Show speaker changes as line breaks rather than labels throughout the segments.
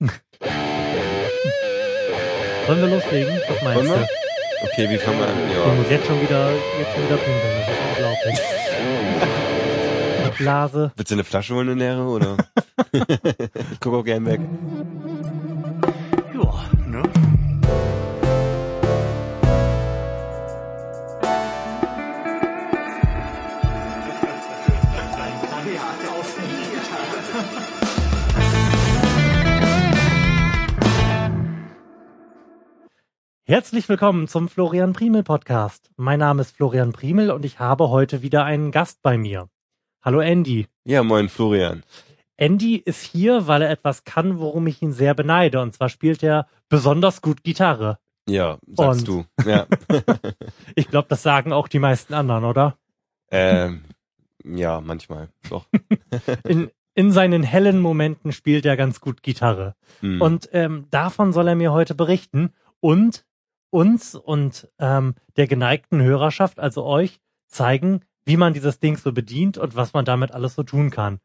Sollen wir loslegen? Was meinst
Wollen wir?
du?
Okay, wie fangen wir an?
Ich
Ja.
muss jetzt schon wieder, jetzt schon wieder pinkeln. Das ist unglaublich. Blase.
Willst du eine Flasche holen, eine leere, oder? ich gucke auch gern weg.
Ja, ne? Herzlich willkommen zum Florian Primel Podcast. Mein Name ist Florian Primel und ich habe heute wieder einen Gast bei mir. Hallo Andy.
Ja, moin, Florian.
Andy ist hier, weil er etwas kann, worum ich ihn sehr beneide. Und zwar spielt er besonders gut Gitarre.
Ja, sagst
Und-
du. Ja.
Ich glaube, das sagen auch die meisten anderen, oder?
ähm, ja, manchmal. Doch.
In, in seinen hellen Momenten spielt er ganz gut Gitarre.
Hm.
Und ähm, davon soll er mir heute berichten und uns und ähm, der geneigten Hörerschaft, also euch, zeigen, wie man dieses Ding so bedient und was man damit alles so tun kann.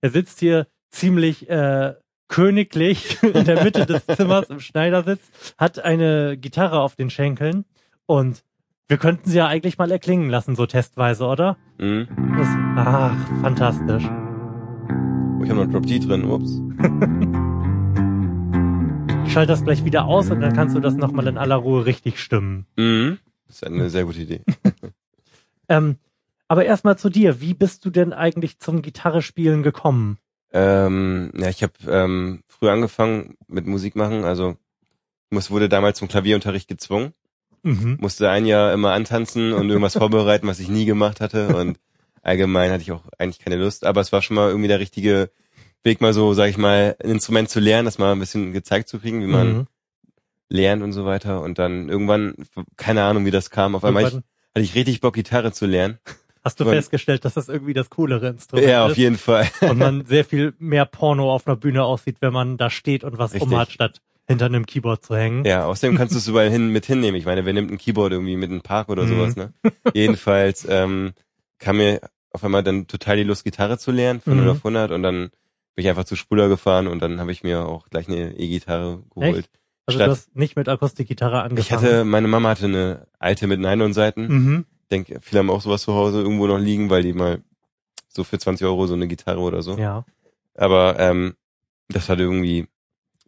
Er sitzt hier ziemlich äh, königlich in der Mitte des Zimmers im Schneidersitz, hat eine Gitarre auf den Schenkeln und wir könnten sie ja eigentlich mal erklingen lassen, so testweise, oder?
Hm.
Das, ach, fantastisch.
Oh, ich habe noch Drop D drin. Ups.
Schalte das gleich wieder aus und dann kannst du das nochmal in aller Ruhe richtig stimmen.
Mhm. Das ist eine sehr gute Idee.
Ähm, aber erstmal zu dir. Wie bist du denn eigentlich zum Gitarrespielen gekommen?
Ähm, ja, ich habe ähm, früh angefangen mit Musik machen. Also muss, wurde damals zum Klavierunterricht gezwungen.
Mhm.
Musste ein Jahr immer antanzen und irgendwas vorbereiten, was ich nie gemacht hatte. Und allgemein hatte ich auch eigentlich keine Lust. Aber es war schon mal irgendwie der richtige Weg, mal so, sag ich mal, ein Instrument zu lernen, das mal ein bisschen gezeigt zu kriegen, wie man
Mhm.
lernt und so weiter. Und dann irgendwann, keine Ahnung, wie das kam. Auf einmal ich, hatte ich richtig Bock, Gitarre zu lernen.
Hast du
irgendwann-
festgestellt, dass das irgendwie das coolere Instrument
Ja, auf
ist?
jeden Fall.
Und man sehr viel mehr Porno auf einer Bühne aussieht, wenn man da steht und was
Richtig.
umhat, statt hinter einem Keyboard zu hängen.
Ja, außerdem kannst du es überall hin mit hinnehmen. Ich meine, wer nimmt ein Keyboard irgendwie mit einem Park oder
Mhm.
sowas, ne? Jedenfalls ähm, kam mir auf einmal dann total die Lust, Gitarre zu lernen, von
Mhm.
0 auf 100 und dann bin ich einfach zu Spuler gefahren und dann habe ich mir auch gleich eine E-Gitarre geholt.
Also
Statt-
du hast nicht mit Akustikgitarre angefangen.
Ich hatte, meine Mama hatte eine alte mit Nylon-Seiten.
Mhm.
Ich denke, viele haben auch sowas zu Hause irgendwo noch liegen, weil die mal so für 20 Euro so eine Gitarre oder so.
Ja.
Aber ähm, das hat irgendwie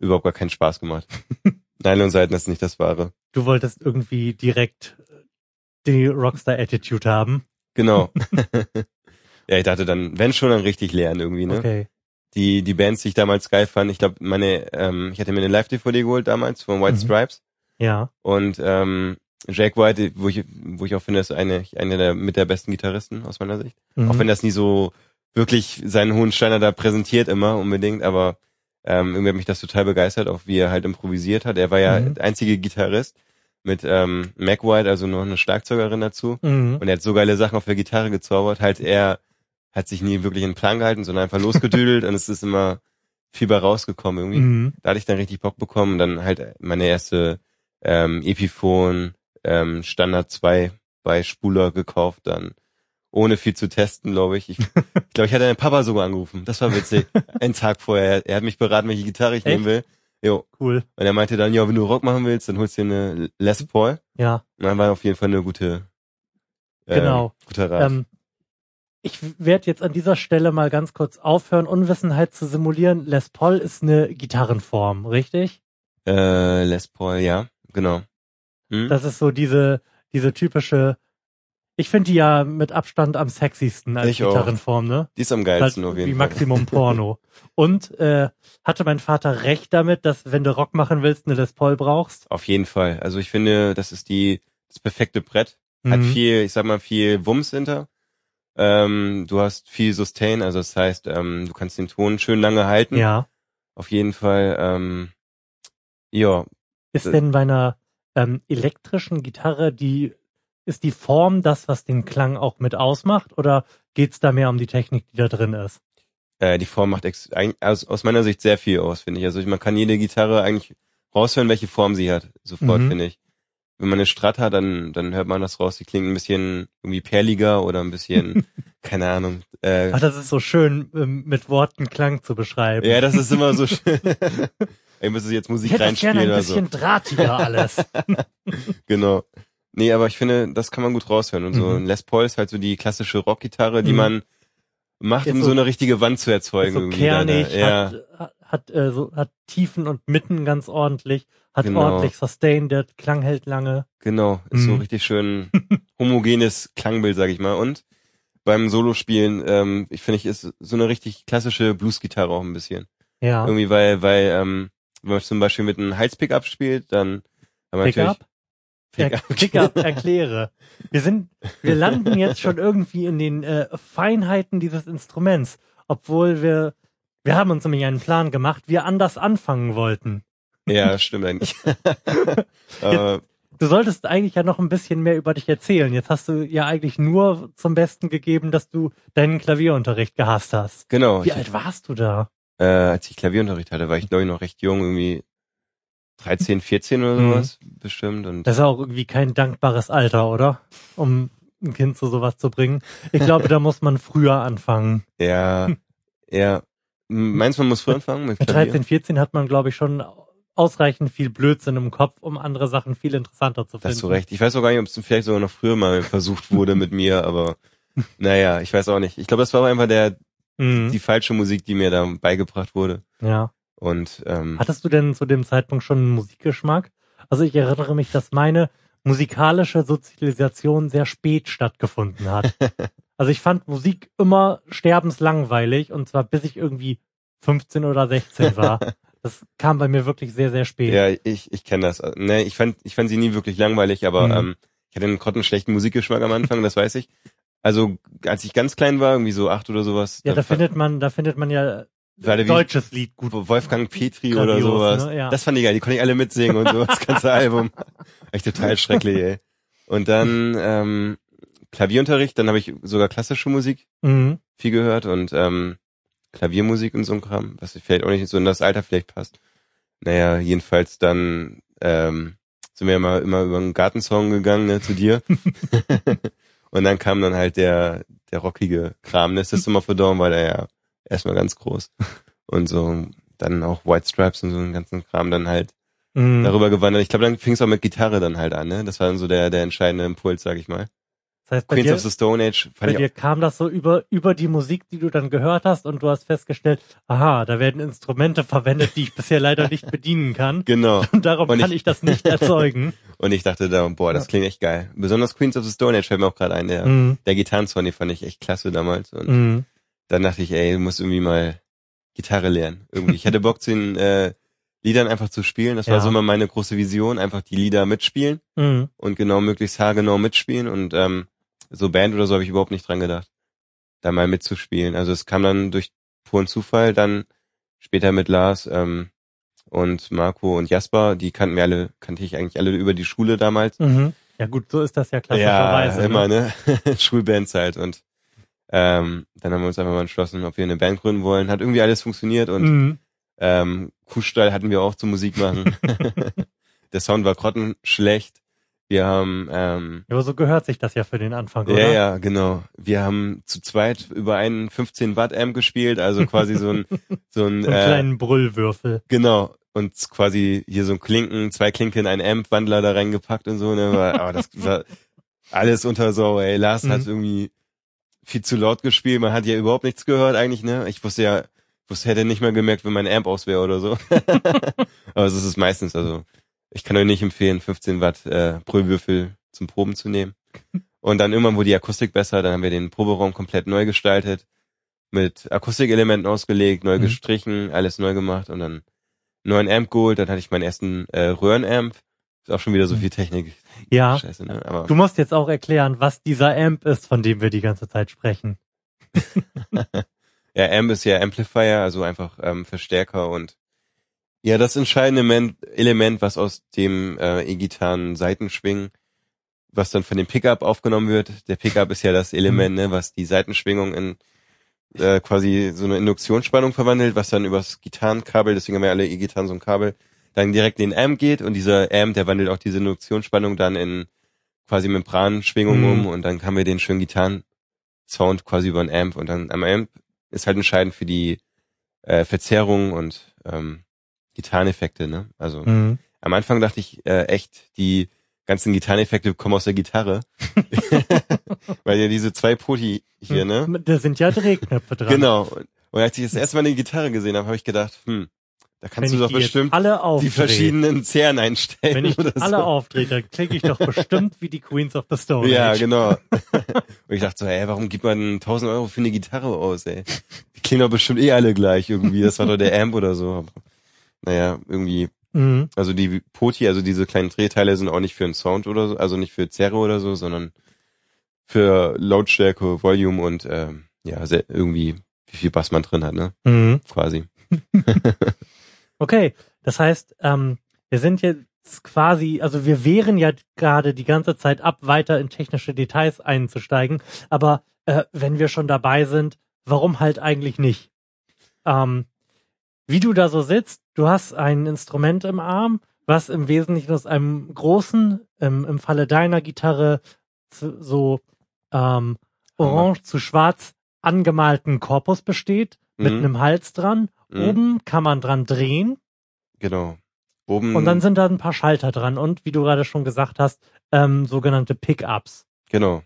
überhaupt gar keinen Spaß gemacht. Nylon-Seiten ist nicht das Wahre.
Du wolltest irgendwie direkt die Rockstar-Attitude haben.
Genau. ja, ich dachte dann, wenn schon, dann richtig lernen irgendwie, ne?
Okay.
Die, die Bands, die ich damals geil fand, ich glaube, meine, ähm, ich hatte mir eine Live-DVD geholt damals von White
Mhm.
Stripes
Ja.
und ähm, Jake White, wo ich, wo ich auch finde, ist eine, einer der mit der besten Gitarristen aus meiner Sicht.
Mhm.
Auch wenn das nie so wirklich seinen hohen Steiner da präsentiert immer unbedingt, aber ähm, irgendwie hat mich das total begeistert, auch wie er halt improvisiert hat. Er war ja
Mhm.
der einzige Gitarrist mit ähm, Mac White, also noch eine Schlagzeugerin dazu.
Mhm.
Und er hat so geile Sachen auf der Gitarre gezaubert. Halt er hat sich nie wirklich in den Plan gehalten, sondern einfach losgedüdelt und es ist immer viel bei rausgekommen irgendwie.
Mhm.
Da hatte ich dann richtig Bock bekommen. Dann halt meine erste ähm, Epiphone ähm, Standard 2 bei Spuler gekauft, dann ohne viel zu testen, glaube ich. Ich ich glaube, ich hatte meinen Papa sogar angerufen. Das war witzig. Einen Tag vorher. Er hat mich beraten, welche Gitarre ich
Echt?
nehmen will. Jo.
Cool.
Und er meinte dann, ja, wenn du Rock machen willst, dann holst du dir eine Les Paul.
Ja.
Und dann war auf jeden Fall eine gute, äh,
Genau.
guter Rat.
Ähm, ich werde jetzt an dieser Stelle mal ganz kurz aufhören, Unwissenheit zu simulieren. Les Paul ist eine Gitarrenform, richtig?
Äh, Les Paul, ja, genau. Hm?
Das ist so diese, diese typische, ich finde die ja mit Abstand am sexiesten als
Ich auch.
Gitarrenform, ne?
Die ist am
Halt
geilsten auf jeden
wie
Fall.
Maximum Porno. Und äh, hatte mein Vater recht damit, dass wenn du Rock machen willst, eine Les Paul brauchst?
Auf jeden Fall. Also ich finde, das ist die das perfekte Brett. Hat
Mhm.
viel, ich sag mal, viel Wumms hinter. Ähm, du hast viel Sustain, also das heißt, ähm, du kannst den Ton schön lange halten.
Ja.
Auf jeden Fall. Ähm, ja,
Ist
Äh.
denn bei einer ähm, elektrischen Gitarre die ist die Form das, was den Klang auch mit ausmacht, oder geht's da mehr um die Technik, die da drin ist?
äh, die Form macht ex aus, aus meiner Sicht sehr viel aus, finde ich. Also man kann jede Gitarre eigentlich raushören, welche Form sie hat. Sofort,
Mhm.
finde ich. Wenn man eine Strat hat, dann, dann hört man das raus. Die klingt ein bisschen irgendwie perliger oder ein bisschen, keine Ahnung. Äh,
Ach, das ist so schön, ähm, mit Worten Klang zu beschreiben.
ja, das ist immer so schön. ich müsste jetzt Musik
ich hätte das gerne
reinspielen
ein
oder so.
bisschen drahtiger alles.
Genau. Nee, aber ich finde, das kann man gut raushören. Und so
Mhm.
ein Les Paul ist halt so die klassische Rockgitarre, die
Mhm.
man macht, um
so-
so, eine richtige Wand zu erzeugen.
so kernig,
äh, ja,
hat, hat, äh, so, hat Tiefen und Mitten ganz ordentlich, hat
Genau.
ordentlich Sustain, der Klang hält lange.
genau. Ist so
Mhm.
richtig schön homogenes Klangbild, sag ich mal. Und beim Solospielen, ähm, ich finde, ich ist so eine richtig klassische Bluesgitarre auch ein bisschen.
Ja.
Irgendwie, weil, weil, ähm, wenn man zum Beispiel mit einem Hals-Pickup spielt, dann haben wir
Pickup?
natürlich Pickup.
Pickup, erkläre. Wir sind, wir landen jetzt schon irgendwie in den äh, Feinheiten dieses Instruments, obwohl wir, wir haben uns nämlich einen Plan gemacht, wir anders anfangen wollten.
Ja, stimmt eigentlich.
Du solltest eigentlich ja noch ein bisschen mehr über dich erzählen. Jetzt hast du ja eigentlich nur zum Besten gegeben, dass du deinen Klavierunterricht gehasst hast.
genau.
Wie alt warst du da?
äh, als ich Klavierunterricht hatte, war ich glaube ich noch recht jung, irgendwie 13, 14 oder
Mhm.
sowas bestimmt. Und
Das ist auch irgendwie kein dankbares Alter, oder? Um ein Kind zu sowas zu bringen. Ich glaube, da muss man früher anfangen.
ja, ja. Meinst du, man muss früh anfangen mit
Mit
Klavier?
13, 14 hat man, glaube ich, schon ausreichend viel Blödsinn im Kopf, um andere Sachen viel interessanter zu finden.
hast du recht. Ich weiß auch gar nicht, ob es vielleicht sogar noch früher mal versucht wurde mit mir, aber naja, ich weiß auch nicht. Ich glaube, das war einfach der
Mhm.
die falsche Musik, die mir da beigebracht wurde.
Ja.
Und ähm,
Hattest du denn zu dem Zeitpunkt schon einen Musikgeschmack? Also ich erinnere mich, dass meine musikalische Sozialisation sehr spät stattgefunden hat. also ich fand Musik immer sterbenslangweilig und zwar bis ich irgendwie 15 oder 16 war. Das kam bei mir wirklich sehr, sehr spät.
ja, ich ich kenne das. Ne, ich fand ich fand sie nie wirklich langweilig, aber
Mhm.
ähm, ich hatte einen grottenschlechten Musikgeschmack am Anfang, das weiß ich. Also als ich ganz klein war, irgendwie so acht oder sowas,
Ja, da findet man, da findet man ja
Wie-
deutsches Lied gut.
Wolfgang Petri oder
Grandios,
sowas.
ne? Ja.
Das fand ich geil, die konnte ich alle mitsingen und so, das ganze Album. Echt total schrecklich, ey. Und dann ähm, Klavierunterricht, dann habe ich sogar klassische Musik
Mhm.
viel gehört und ähm, Klaviermusik und so ein Kram, was vielleicht auch nicht so in das Alter vielleicht passt. Naja, jedenfalls dann ähm, sind wir immer, immer über einen Gartensong gegangen, ne, zu dir. und dann kam dann halt der, der rockige Kram, ne, System of a Down war der ja erstmal ganz groß. Und so, dann auch White Stripes und so einen ganzen Kram dann halt
Mhm.
darüber gewandert. Ich glaube, dann fing es auch mit Gitarre dann halt an, ne? Das war dann so der, der entscheidende Impuls, sag ich mal.
Das heißt, bei
Queens
dir,
of the Stone Age
bei dir kam das so über, über die Musik, die du dann gehört hast und du hast festgestellt, aha, da werden Instrumente verwendet, die ich bisher leider nicht bedienen kann.
Genau.
Und darum
Und
kann
ich-
ich das nicht erzeugen.
Und ich dachte da, boah, das klingt echt geil. Besonders Queens of the Stone Age fällt mir auch gerade ein. Der,
Mhm.
der Gitarrensong, den fand ich echt klasse damals. Und
Mhm.
Dann dachte ich, ey, du musst irgendwie mal Gitarre lernen. Irgendwie. Ich hatte Bock zu den äh, Liedern einfach zu spielen. Das
Ja.
war so immer meine große Vision, einfach die Lieder mitspielen
Mhm.
und genau möglichst haargenau mitspielen. Und ähm, so Band oder so habe ich überhaupt nicht dran gedacht, da mal mitzuspielen. Also es kam dann durch puren Zufall, dann später mit Lars ähm, und Marco und Jasper, die kannten wir alle, kannte ich eigentlich alle über die Schule damals.
Mhm. Ja gut, so ist das ja klassischerweise.
Ja, immer,
ne?
ne? Schulbands halt. Und ähm, dann haben wir uns einfach mal entschlossen, ob wir eine Band gründen wollen. Hat irgendwie alles funktioniert und
Mhm.
ähm, Kuhstall hatten wir auch zum Musik machen. Der Sound war grottenschlecht. Wir haben ähm,
Ja, aber so gehört sich das ja für den Anfang,
ja,
oder?
ja, genau. Wir haben zu zweit über einen 15 Watt Amp gespielt, also quasi so ein so ein
So einen
äh,
kleinen Brüllwürfel.
Genau. Und quasi hier so ein Klinken, zwei Klinken in einen Amp-Wandler da reingepackt und so, ne? War, aber das war alles unter so, ey. Lars
Mhm.
hat irgendwie viel zu laut gespielt, man hat ja überhaupt nichts gehört eigentlich, ne? Ich wusste ja, wusste, hätte nicht mehr gemerkt, wenn mein Amp aus wäre oder so. aber es ist es meistens, also ich kann euch nicht empfehlen, 15 Watt äh, Brüllwürfel zum Proben zu nehmen. Und dann irgendwann wurde die Akustik besser, dann haben wir den Proberaum komplett neu gestaltet, mit Akustikelementen ausgelegt, neu
Mhm.
gestrichen, alles neu gemacht und dann neuen Amp geholt, dann hatte ich meinen ersten äh, Röhrenamp. Ist auch schon wieder so viel Technik.
Ja.
Scheiße, ne? Aber
Du musst jetzt auch erklären, was dieser Amp ist, von dem wir die ganze Zeit sprechen.
ja, Amp ist ja Amplifier, also einfach ähm, Verstärker und ja, das entscheidende Men Element, was aus dem äh, E-Gitarren Seitenschwingen, was dann von dem Pickup aufgenommen wird. Der Pickup ist ja das Element, ne, was die Seitenschwingung in äh, quasi so eine Induktionsspannung verwandelt, was dann übers Gitarrenkabel, deswegen haben wir alle E-Gitarren so ein Kabel, dann direkt in den Amp geht und dieser Amp, der wandelt auch diese Induktionsspannung dann in quasi Membranschwingung
Mhm.
um und dann haben wir den schönen Gitarren-Sound quasi über den Amp und dann am Amp ist halt entscheidend für die äh, Verzerrung und ähm, Gitarreneffekte, ne? Also
Mhm.
am Anfang dachte ich äh, echt, die ganzen Gitarreneffekte kommen aus der Gitarre. Weil ja diese zwei Poti hier, ne?
Da sind ja Drehknöpfe dran.
Genau. Und, und als ich das erste Mal eine Gitarre gesehen habe, habe ich gedacht, hm, da kannst
Wenn
du doch bestimmt
alle aufdrehe,
die verschiedenen Zähren einstellen.
wenn ich alle
so.
aufdrehe, dann klinge ich doch bestimmt wie die Queens of the Stone
Ja, genau. und ich dachte so, ey, warum gibt man 1000 Euro für eine Gitarre aus, ey? Die klingen doch bestimmt eh alle gleich irgendwie. Das war doch der Amp oder so. Aber, naja, irgendwie,
Mhm.
also die Poti, also diese kleinen Drehteile sind auch nicht für einen Sound oder so, also nicht für Zerre oder so, sondern für Lautstärke, Volume und ähm, ja, irgendwie, wie viel Bass man drin hat, ne?
Mhm.
Quasi.
Okay, das heißt, ähm, wir sind jetzt quasi, also wir wehren ja gerade die ganze Zeit ab, weiter in technische Details einzusteigen, aber äh, wenn wir schon dabei sind, warum halt eigentlich nicht? Ähm, wie du da so sitzt, du hast ein Instrument im Arm, was im Wesentlichen aus einem großen, im, im Falle deiner Gitarre, zu- so ähm, orange zu schwarz angemalten Korpus besteht, mit
Mhm.
einem Hals dran.
Mhm.
Oben kann man dran drehen
Genau. Oben.
und dann sind da ein paar Schalter dran und wie du gerade schon gesagt hast, ähm, sogenannte Pickups.
Genau.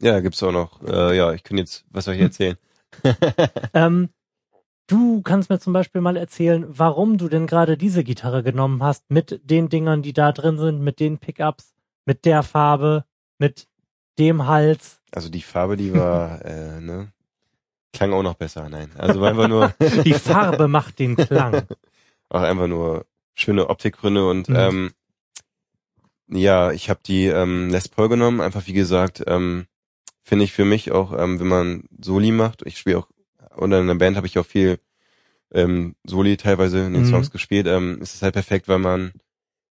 Ja, gibt's auch noch. Äh, ja, ich kann jetzt, was soll ich erzählen?
Ähm, du kannst mir zum Beispiel mal erzählen, warum du denn gerade diese Gitarre genommen hast, mit den Dingern, die da drin sind, mit den Pickups, mit der Farbe, mit dem Hals.
Also die Farbe, die war, äh, ne, klang auch noch besser. Nein, also einfach nur,
Die Farbe macht den Klang.
auch einfach nur schöne Optikgründe und
Mhm.
ähm, ja, ich habe die ähm, Les Paul genommen. Einfach wie gesagt, ähm, finde ich für mich auch, ähm, wenn man Soli macht. Ich spiele auch oder in der Band habe ich auch viel ähm, Soli teilweise in den
Mhm.
Songs gespielt. Ähm, ist es halt perfekt, weil man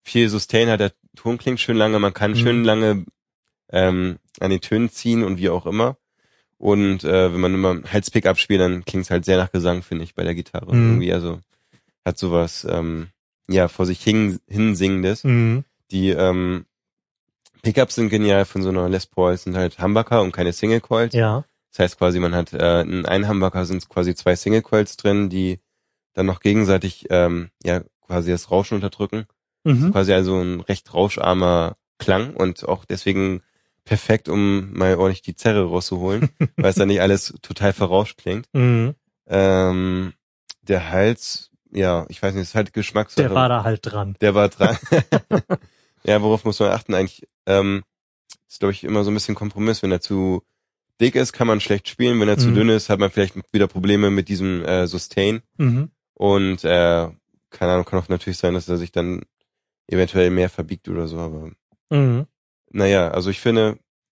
viel Sustain hat. Der Ton klingt schön lange, man kann
Mhm.
schön lange ähm, an den Tönen ziehen und wie auch immer. Und äh, wenn man immer Halspick abspielt, dann klingt es halt sehr nach Gesang, finde ich, bei der Gitarre.
Mhm.
Irgendwie, also hat sowas, ähm, ja, vor sich hin, hinsingendes.
Mhm.
Die ähm, Pickups sind genial von so einer Les Paul, sind halt Humbucker und keine Single Coils.
Ja.
Das heißt quasi, man hat äh, in einem Humbucker sind quasi zwei Single Coils drin, die dann noch gegenseitig ähm, ja quasi das Rauschen unterdrücken.
Mhm.
Quasi also ein recht rauscharmer Klang und auch deswegen perfekt, um mal ordentlich die Zerre rauszuholen, weil es dann nicht alles total verrauscht klingt.
Mhm.
Ähm, der Hals, ja, ich weiß nicht, ist halt Geschmackssache.
Der war da halt dran.
Der war dran. ja, worauf muss man achten eigentlich? Ähm, ist, glaube ich, immer so ein bisschen Kompromiss. Wenn er zu dick ist, kann man schlecht spielen. Wenn er zu
Mhm.
dünn ist, hat man vielleicht wieder Probleme mit diesem äh, Sustain.
Mhm.
Und äh, keine Ahnung, kann auch natürlich sein, dass er sich dann eventuell mehr verbiegt oder so. Aber
Mhm.
Naja, also ich finde,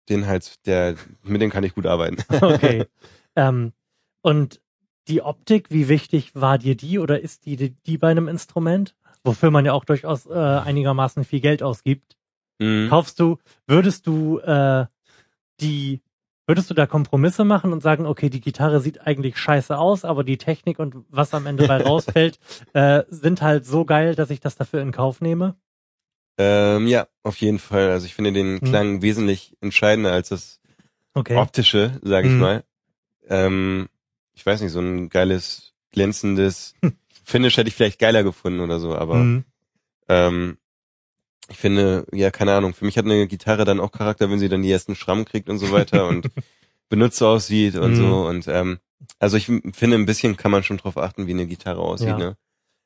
den Hals, der, mit dem kann ich gut arbeiten.
Okay. ähm, und die Optik, wie wichtig war dir die oder ist die die, die bei einem Instrument? Wofür man ja auch durchaus äh, einigermaßen viel Geld ausgibt.
Mhm.
Kaufst du, würdest du äh, die, würdest du da Kompromisse machen und sagen, okay, die Gitarre sieht eigentlich scheiße aus, aber die Technik und was am Ende bei rausfällt, äh, sind halt so geil, dass ich das dafür in Kauf nehme?
Ähm, ja, auf jeden Fall. Also ich finde den
Mhm.
Klang wesentlich entscheidender als das
Okay.
optische, sage ich
Mhm.
mal. Ähm, ich weiß nicht, so ein geiles, glänzendes Finish hätte ich vielleicht geiler gefunden oder so, aber
Mhm.
ähm, ich finde, ja, keine Ahnung, für mich hat eine Gitarre dann auch Charakter, wenn sie dann die ersten Schrammen kriegt und so weiter und benutzt aussieht und
Mhm.
so und ähm, also ich finde, ein bisschen kann man schon drauf achten, wie eine Gitarre aussieht,
Ja.
ne?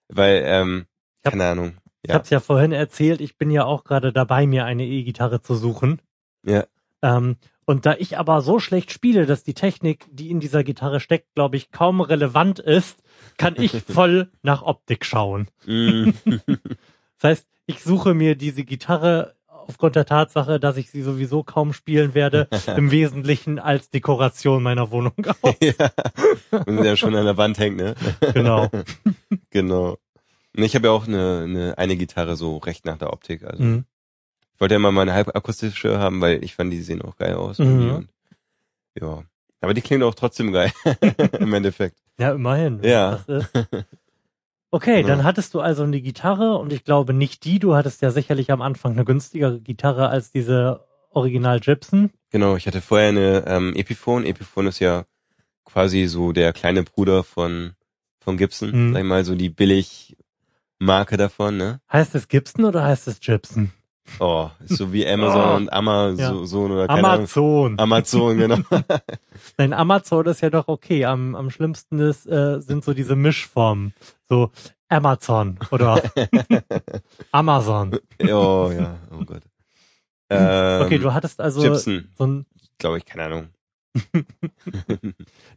Weil, ähm, keine Ahnung.
Ich
Ja.
habe es ja vorhin erzählt, ich bin ja auch gerade dabei, mir eine E-Gitarre zu suchen.
Ja.
Ähm, und da ich aber so schlecht spiele, dass die Technik, die in dieser Gitarre steckt, glaube ich, kaum relevant ist, kann ich voll nach Optik schauen.
Mm.
Das heißt, ich suche mir diese Gitarre aufgrund der Tatsache, dass ich sie sowieso kaum spielen werde, im Wesentlichen als Dekoration meiner Wohnung aus.
ja. Und der schon an der Wand hängt, ne?
Genau.
Genau. Ich habe ja auch eine, eine, eine Gitarre so recht nach der Optik. Also
Mhm.
ich wollte ja immer mal eine halbakustische haben, weil ich fand, die sehen auch geil aus.
Mhm.
ja. Aber die klingt auch trotzdem geil. Im Endeffekt.
Ja, immerhin.
Ja.
Okay,
Genau.
dann hattest du also eine Gitarre und ich glaube nicht die, du hattest ja sicherlich am Anfang eine günstigere Gitarre als diese Original Gibson.
Genau, ich hatte vorher eine ähm, Epiphone. Epiphone ist ja quasi so der kleine Bruder von, von Gibson.
Mhm.
Sag ich mal, so die billig Marke davon, ne?
Heißt es Gibson oder heißt es Gibson?
Oh, so wie Amazon
Oh.
und Amazon oder keine Ahnung.
Amazon.
Amazon, genau.
Nein, Amazon ist ja doch okay. Am, am schlimmsten ist, äh, sind so diese Mischformen. So Amazon oder Amazon.
oh ja, oh Gott. Ähm,
Okay, du hattest also
Gibson,
so ein,
glaube ich, keine Ahnung.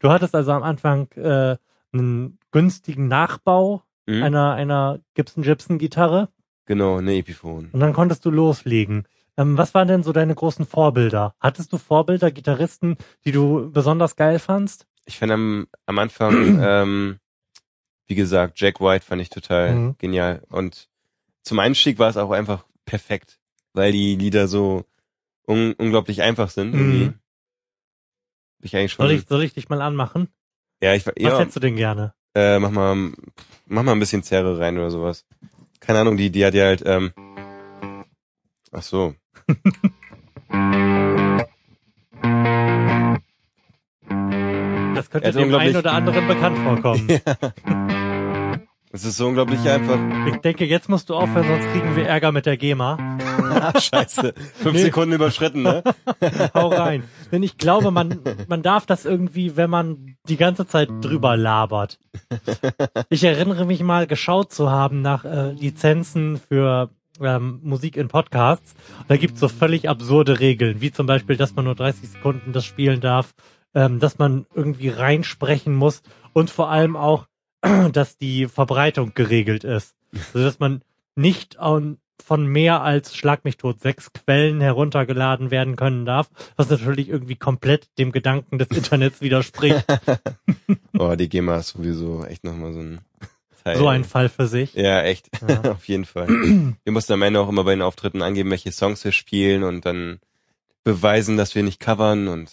du hattest also am Anfang äh, einen günstigen Nachbau
Mhm.
einer einer Gibson Gibson Gitarre
Genau, eine Epiphone.
und dann konntest du loslegen. Ähm, was waren denn so deine großen Vorbilder? Hattest du Vorbilder, Gitarristen, die du besonders geil fandst?
Ich fand am, am Anfang, ähm, wie gesagt, Jack White fand ich total
Mhm.
genial. Und zum Einstieg war es auch einfach perfekt, weil die Lieder so un unglaublich einfach sind.
Mhm.
Ich eigentlich schon.
Soll ich, soll ich dich mal anmachen?
ja, ich
Was
ja,
hättest du denn gerne?
Äh, mach mal, mach mal ein bisschen Zerre rein oder sowas. Keine Ahnung, die, die hat ja halt, ähm, ach so.
Das könnte dem einen oder anderen bekannt vorkommen.
Es ist so unglaublich einfach.
Ich denke, jetzt musst du aufhören, sonst kriegen wir Ärger mit der GEMA.
Scheiße. Fünf
Nee.
Sekunden überschritten, ne?
Hau rein. Denn ich glaube, man, man darf das irgendwie, wenn man die ganze Zeit drüber labert. Ich erinnere mich mal geschaut zu haben nach äh, Lizenzen für ähm, Musik in Podcasts. Da gibt's so völlig absurde Regeln, wie zum Beispiel, dass man nur 30 Sekunden das spielen darf, ähm, dass man irgendwie reinsprechen muss und vor allem auch, dass die Verbreitung geregelt ist. Also dass man nicht an, von mehr als Schlag mich tot sechs Quellen heruntergeladen werden können darf, was natürlich irgendwie komplett dem Gedanken des Internets widerspricht.
Oh, die GEMA ist sowieso echt nochmal so ein Teil.
so ein Fall für sich.
Ja, echt.
Ja.
Auf jeden Fall. Wir mussten am Ende auch immer bei den Auftritten angeben, welche Songs wir spielen und dann beweisen, dass wir nicht covern und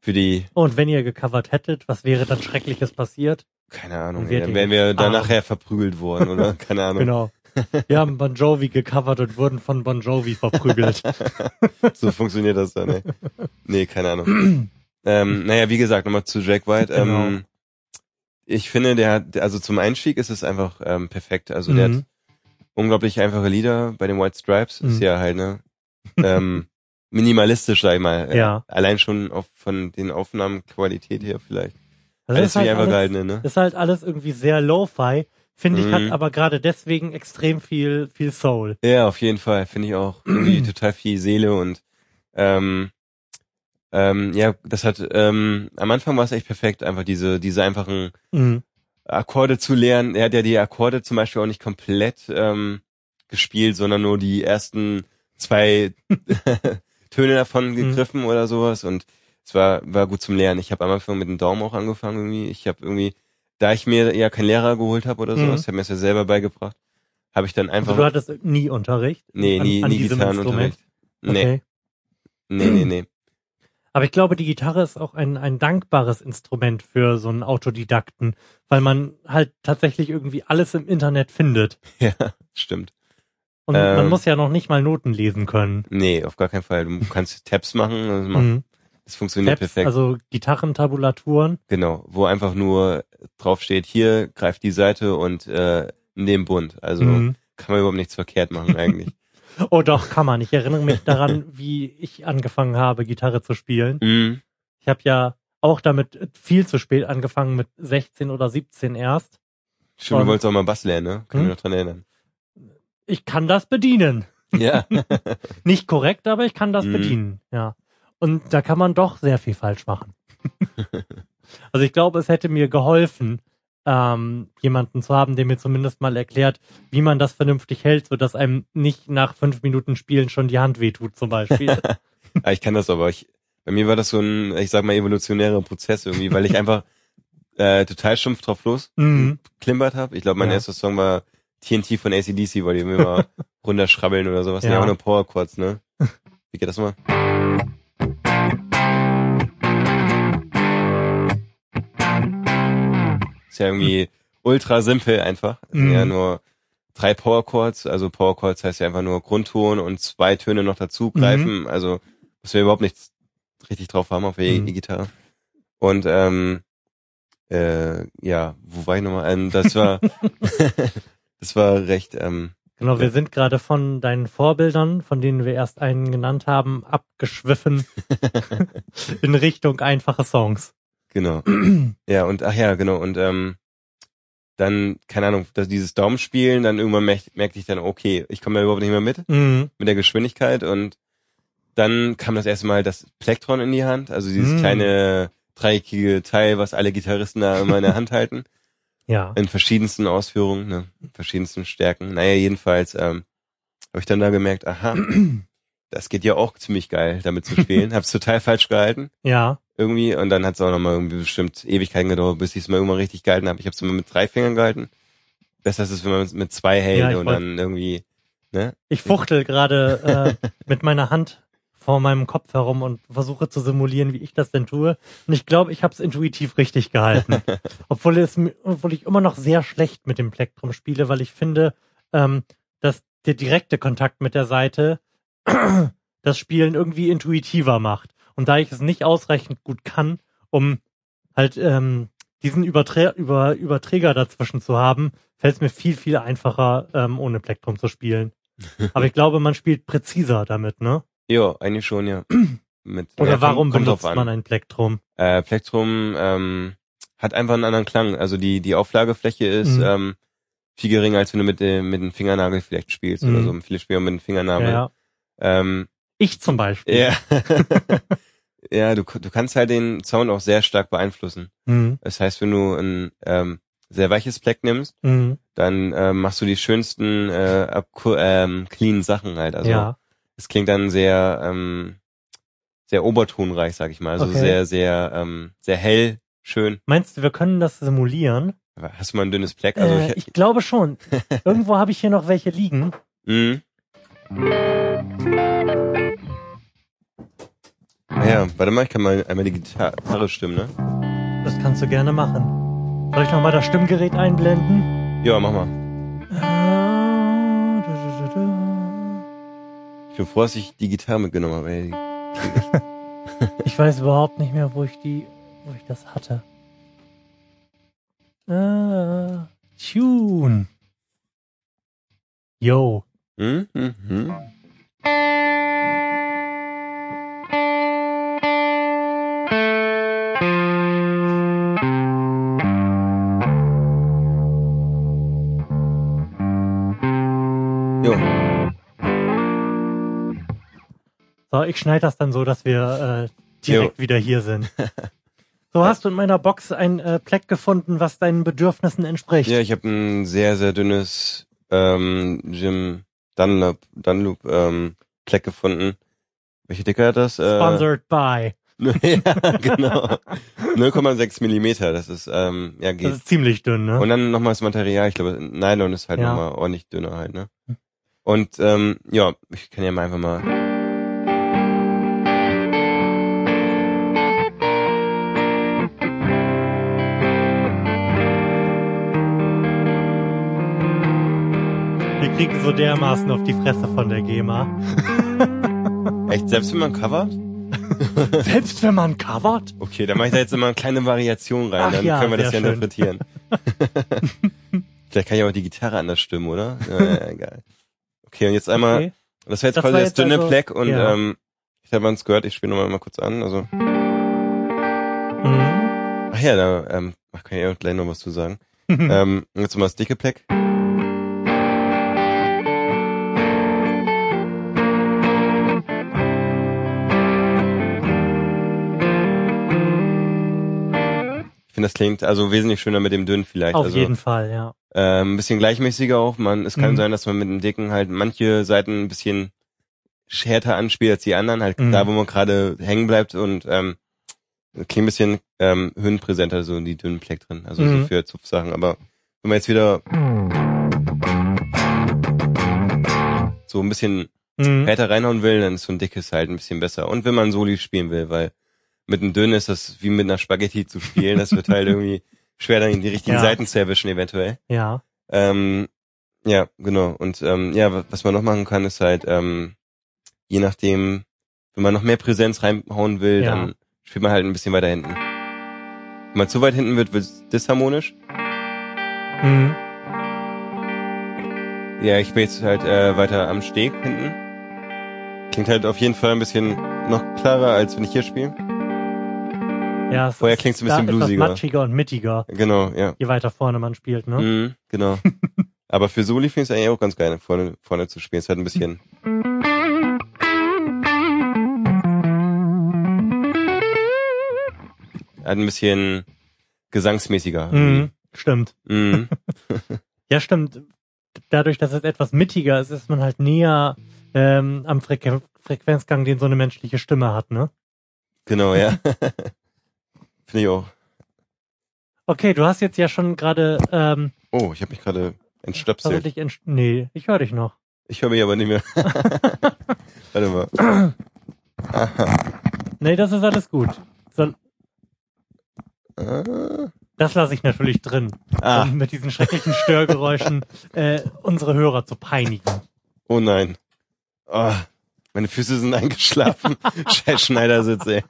für die,
Und wenn ihr gecovert hättet, was wäre dann Schreckliches passiert?
keine Ahnung, dann wären wir da
Arm.
nachher verprügelt worden, oder? Keine Ahnung.
Genau. Wir haben Bon Jovi gecovert und wurden von Bon Jovi verprügelt.
So funktioniert das dann, ey. Nee, keine Ahnung. ähm, naja, wie gesagt, nochmal zu Jack White.
Genau.
Ähm, ich finde, der hat, also zum Einstieg ist es einfach ähm, perfekt. Also der
Mhm.
hat unglaublich einfache Lieder bei den White Stripes. Ist
Mhm.
ja halt, ne? Ähm, minimalistisch, sag ich mal. Äh,
Ja.
Allein schon auf, von den Aufnahmenqualität her vielleicht.
Das
Alles
ist halt alles,
gehalten, ne?
ist halt alles irgendwie sehr lo-fi. Finde ich,
Mhm.
hat aber gerade deswegen extrem viel, viel Soul.
Ja, auf jeden Fall. Finde ich auch irgendwie total viel Seele und ähm, ähm, ja, das hat ähm, am Anfang war es echt perfekt, einfach diese, diese einfachen
Mhm.
Akkorde zu lernen. Er hat ja die Akkorde zum Beispiel auch nicht komplett ähm, gespielt, sondern nur die ersten zwei Töne davon
Mhm.
gegriffen oder sowas und es war, war gut zum Lernen. Ich habe am Anfang mit dem Daumen auch angefangen irgendwie. Ich habe irgendwie, da ich mir ja keinen Lehrer geholt habe oder
Mhm.
sowas, habe mir das ja selber beigebracht, habe ich dann einfach
Also du hattest nie Unterricht?
nee,
an,
nie,
an
nie Gitarrenunterricht. Nee,
Okay.
nee, nee, nee.
Aber ich glaube, die Gitarre ist auch ein, ein dankbares Instrument für so einen Autodidakten, weil man halt tatsächlich irgendwie alles im Internet findet.
Ja, stimmt.
Und man
Ähm.
muss ja noch nicht mal Noten lesen können.
Nee, auf gar keinen Fall. Du kannst Tabs machen, macht,
Mhm.
Das funktioniert
Tabs,
perfekt.
also Gitarrentabulaturen.
Genau, wo einfach nur drauf steht, hier greift die Seite und äh, in dem Bund. Also
Mhm.
kann man überhaupt nichts verkehrt machen eigentlich.
Oh doch, kann man. Ich erinnere mich daran, wie ich angefangen habe, Gitarre zu spielen.
mhm.
Ich habe ja auch damit viel zu spät angefangen, mit 16 oder 17 erst.
Stimmt, du wolltest auch mal Bass lernen, ne? Kann
Hm?
mich noch dran erinnern.
Ich kann das bedienen.
Ja.
Nicht korrekt, aber ich kann das
Mhm.
bedienen, ja. Und da kann man doch sehr viel falsch machen. also ich glaube, es hätte mir geholfen, ähm, jemanden zu haben, der mir zumindest mal erklärt, wie man das vernünftig hält, so dass einem nicht nach fünf Minuten Spielen schon die Hand wehtut, zum Beispiel.
Ah, ich kann das aber. Ich, bei mir war das so ein, ich sag mal, evolutionärer Prozess irgendwie, weil ich einfach äh, total stumpf drauf los
mhm.
klimpert habe. Ich glaube, mein
Ja.
erster Song war TNT von ACDC, weil die mir mal runterschrabbeln oder sowas.
Ja.
Ja, auch nur Power Chords, ne? Wie geht das mal? Ist ja irgendwie ultra simpel einfach. Sind
Mhm.
Ja, nur drei Power Chords. Also Power Chords heißt ja einfach nur Grundton und zwei Töne noch dazu greifen. Also, dass wir überhaupt nichts richtig drauf haben auf der
Mhm.
E-Gitarre. Und, ähm, äh, ja, wo war ich nochmal? Ähm, das war, das war recht, ähm,
Genau, wir
Ja.
sind gerade von deinen Vorbildern, von denen wir erst einen genannt haben, abgeschwiffen in Richtung einfache Songs.
Genau. ja, und ach ja, genau. Und ähm, dann, keine Ahnung, dass dieses Daumenspielen, dann irgendwann merk, merkte ich dann, okay, ich komme da überhaupt nicht mehr mit,
Mhm.
mit der Geschwindigkeit. Und dann kam das erste Mal das Plektron in die Hand, also dieses
Mm.
kleine dreieckige Teil, was alle Gitarristen da immer in der Hand halten.
Ja.
In verschiedensten Ausführungen, ne, verschiedensten Stärken. Naja, jedenfalls ähm, habe ich dann da gemerkt, aha, das geht ja auch ziemlich geil, damit zu spielen. Hab's total falsch gehalten
Ja.
Irgendwie und dann hat es auch nochmal irgendwie bestimmt Ewigkeiten gedauert, bis ich es mal irgendwann richtig gehalten habe. Ich habe es immer mit drei Fingern gehalten. Besser ist es, wenn man es mit zwei hält
Ja,
und
wollt-
dann irgendwie, ne?
Ich fuchtel gerade äh, mit meiner Hand vor meinem Kopf herum und versuche zu simulieren, wie ich das denn tue. Und ich glaube, ich habe es intuitiv richtig gehalten. obwohl, es, obwohl ich immer noch sehr schlecht mit dem Plektrum spiele, weil ich finde, ähm, dass der direkte Kontakt mit der Seite das Spielen irgendwie intuitiver macht. Und da ich es nicht ausreichend gut kann, um halt ähm, diesen Überträ über Überträger dazwischen zu haben, fällt es mir viel, viel einfacher, ähm, ohne Plektrum zu spielen. Aber ich glaube, man spielt präziser damit, ne?
Ja, eigentlich schon, ja. Mit,
Oder
ja,
warum benutzt man ein Plektrum?
Äh, Plektrum ähm, hat einfach einen anderen Klang. Also die die Auflagefläche ist
Mhm.
ähm, viel geringer, als wenn du mit dem mit dem Fingernagel vielleicht spielst oder
Mhm.
so. Viele spielen mit dem
Ja,
Fingernagel.
ja.
Ähm,
Ich zum Beispiel.
ja. ja, du du kannst halt den Sound auch sehr stark beeinflussen.
Mhm.
Das heißt, wenn du ein ähm, sehr weiches Pleck nimmst,
Mhm.
dann ähm, machst du die schönsten äh, ähm, clean Sachen halt. Also
ja.
es klingt dann sehr ähm, sehr obertonreich, sag ich mal. Also
Okay.
sehr sehr ähm, sehr hell, schön.
Meinst du, wir können das simulieren?
Hast du mal ein dünnes Pleck? Also
äh, ich glaube schon. Irgendwo habe ich hier noch welche liegen.
Mhm. Ah Ja, warte mal, ich kann mal einmal die Gitarre stimmen, ne?
Das kannst du gerne machen. Soll ich noch mal das Stimmgerät einblenden?
Ja, mach mal. Ich bin froh, dass ich die Gitarre mitgenommen habe. Ey.
Ich weiß überhaupt nicht mehr, wo ich die, wo ich das hatte. Ah, Tune. Yo.
Hm? Hm?
So, ich schneide das dann so, dass wir äh, direkt wieder hier sind. So hast du in meiner Box ein äh, Pleck gefunden, was deinen Bedürfnissen entspricht.
Ja, ich habe ein sehr, sehr dünnes ähm, Jim Dunlop, Dunlop ähm, Pleck gefunden. Welche Dicke hat das? Äh,
Sponsored by.
ja, genau. 0,6 Millimeter, das ist, ähm, ja,
Das
geht.
ist ziemlich dünn, ne?
Und dann nochmal das Material, ich glaube, Nylon ist halt
Ja.
nochmal ordentlich dünner halt, ne? Und, ähm, ja, ich kann ja mal einfach mal.
Kriegen so dermaßen auf die Fresse von der GEMA.
Echt, selbst wenn man covert?
Selbst wenn man covert?
Okay, dann mache ich da jetzt immer eine kleine Variation rein,
Ach
dann
ja,
können wir das ja
schön.
interpretieren. Vielleicht kann ich auch die Gitarre anders stimmen, oder? Ja, ja, egal. Okay, und jetzt einmal,
Okay.
das war jetzt
Das
quasi
war
das
jetzt
dünne
also-
und
ja.
ähm, ich habe es gehört, ich spiele nochmal mal kurz an. Also,
Mhm.
ach ja, da ähm, ach, kann ich auch gleich noch was zu sagen. ähm, jetzt mal das dicke Pleck. Finde, das klingt also wesentlich schöner mit dem dünnen vielleicht.
Auf
also,
jeden Fall, ja.
äh, ein bisschen gleichmäßiger auch. Man, es kann
Mhm.
sein, dass man mit dem dicken halt manche Seiten ein bisschen härter anspielt als die anderen, halt
Mhm.
da, wo man gerade hängen bleibt und ähm, klingt ein bisschen ähm, höhenpräsenter, so die dünnen Pleck drin, also
Mhm.
so für Zupfsachen. Aber wenn man jetzt wieder so ein bisschen
Mhm.
härter reinhauen will, dann ist so ein dickes halt ein bisschen besser. Und wenn man Soli spielen will, weil mit einem dünnen ist das wie mit einer Spaghetti zu spielen, das wird halt irgendwie schwer dann die richtigen
Ja.
Seiten zu erwischen eventuell.
Ja.
Ähm, ja, genau. Und ähm, ja, wa- was man noch machen kann, ist halt, ähm, je nachdem, wenn man noch mehr Präsenz reinhauen will,
Ja.
dann spielt man halt ein bisschen weiter hinten. Wenn man zu weit hinten wird, wird es disharmonisch.
Mhm.
Ja, ich bin jetzt halt äh, weiter am Steg hinten. Klingt halt auf jeden Fall ein bisschen noch klarer, als wenn ich hier spiele.
Ja, es
Vorher
ist
klingt's ein bisschen bluesiger.
matschiger und mittiger,
Genau, ja.
je weiter vorne man spielt, ne?
Mhm, genau. Aber für Soli finde ich es eigentlich auch ganz geil, vorne, vorne zu spielen. Es hat ein bisschen. Hat ein bisschen gesangsmäßiger.
Mhm. Stimmt.
Mhm.
Ja, stimmt. Dadurch, dass es etwas mittiger ist, ist man halt näher ähm, am Frequ Frequenzgang, den so eine menschliche Stimme hat, ne?
Genau, ja. Finde ich auch.
Okay, du hast jetzt ja schon gerade ähm,
Oh, ich habe mich gerade entstöpselt.
dich entsch- Nee, ich höre dich noch.
Ich höre mich aber nicht mehr. Warte mal.
Nee, das ist alles gut. So,
Ah.
das lasse ich natürlich drin,
Ah,
um mit diesen schrecklichen Störgeräuschen äh, unsere Hörer zu peinigen.
oh nein. Oh, meine Füße sind eingeschlafen. Scheiß Schneidersitz, ey.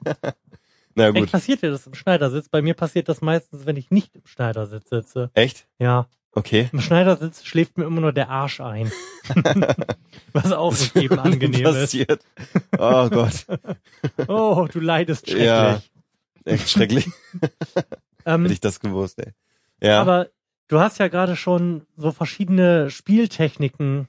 Na
Echt
gut.
passiert dir das im Schneidersitz? Bei mir passiert das meistens, wenn ich nicht im Schneidersitz sitze.
Echt?
Ja,
Okay.
im Schneidersitz schläft mir immer nur der Arsch ein. Was auch nicht eben angenehm ist.
passiert. Oh Gott.
Oh, du leidest schrecklich.
Ja. Echt schrecklich.
ähm,
Hätte ich das gewusst, ey. Ja.
Aber du hast ja gerade schon so verschiedene Spieltechniken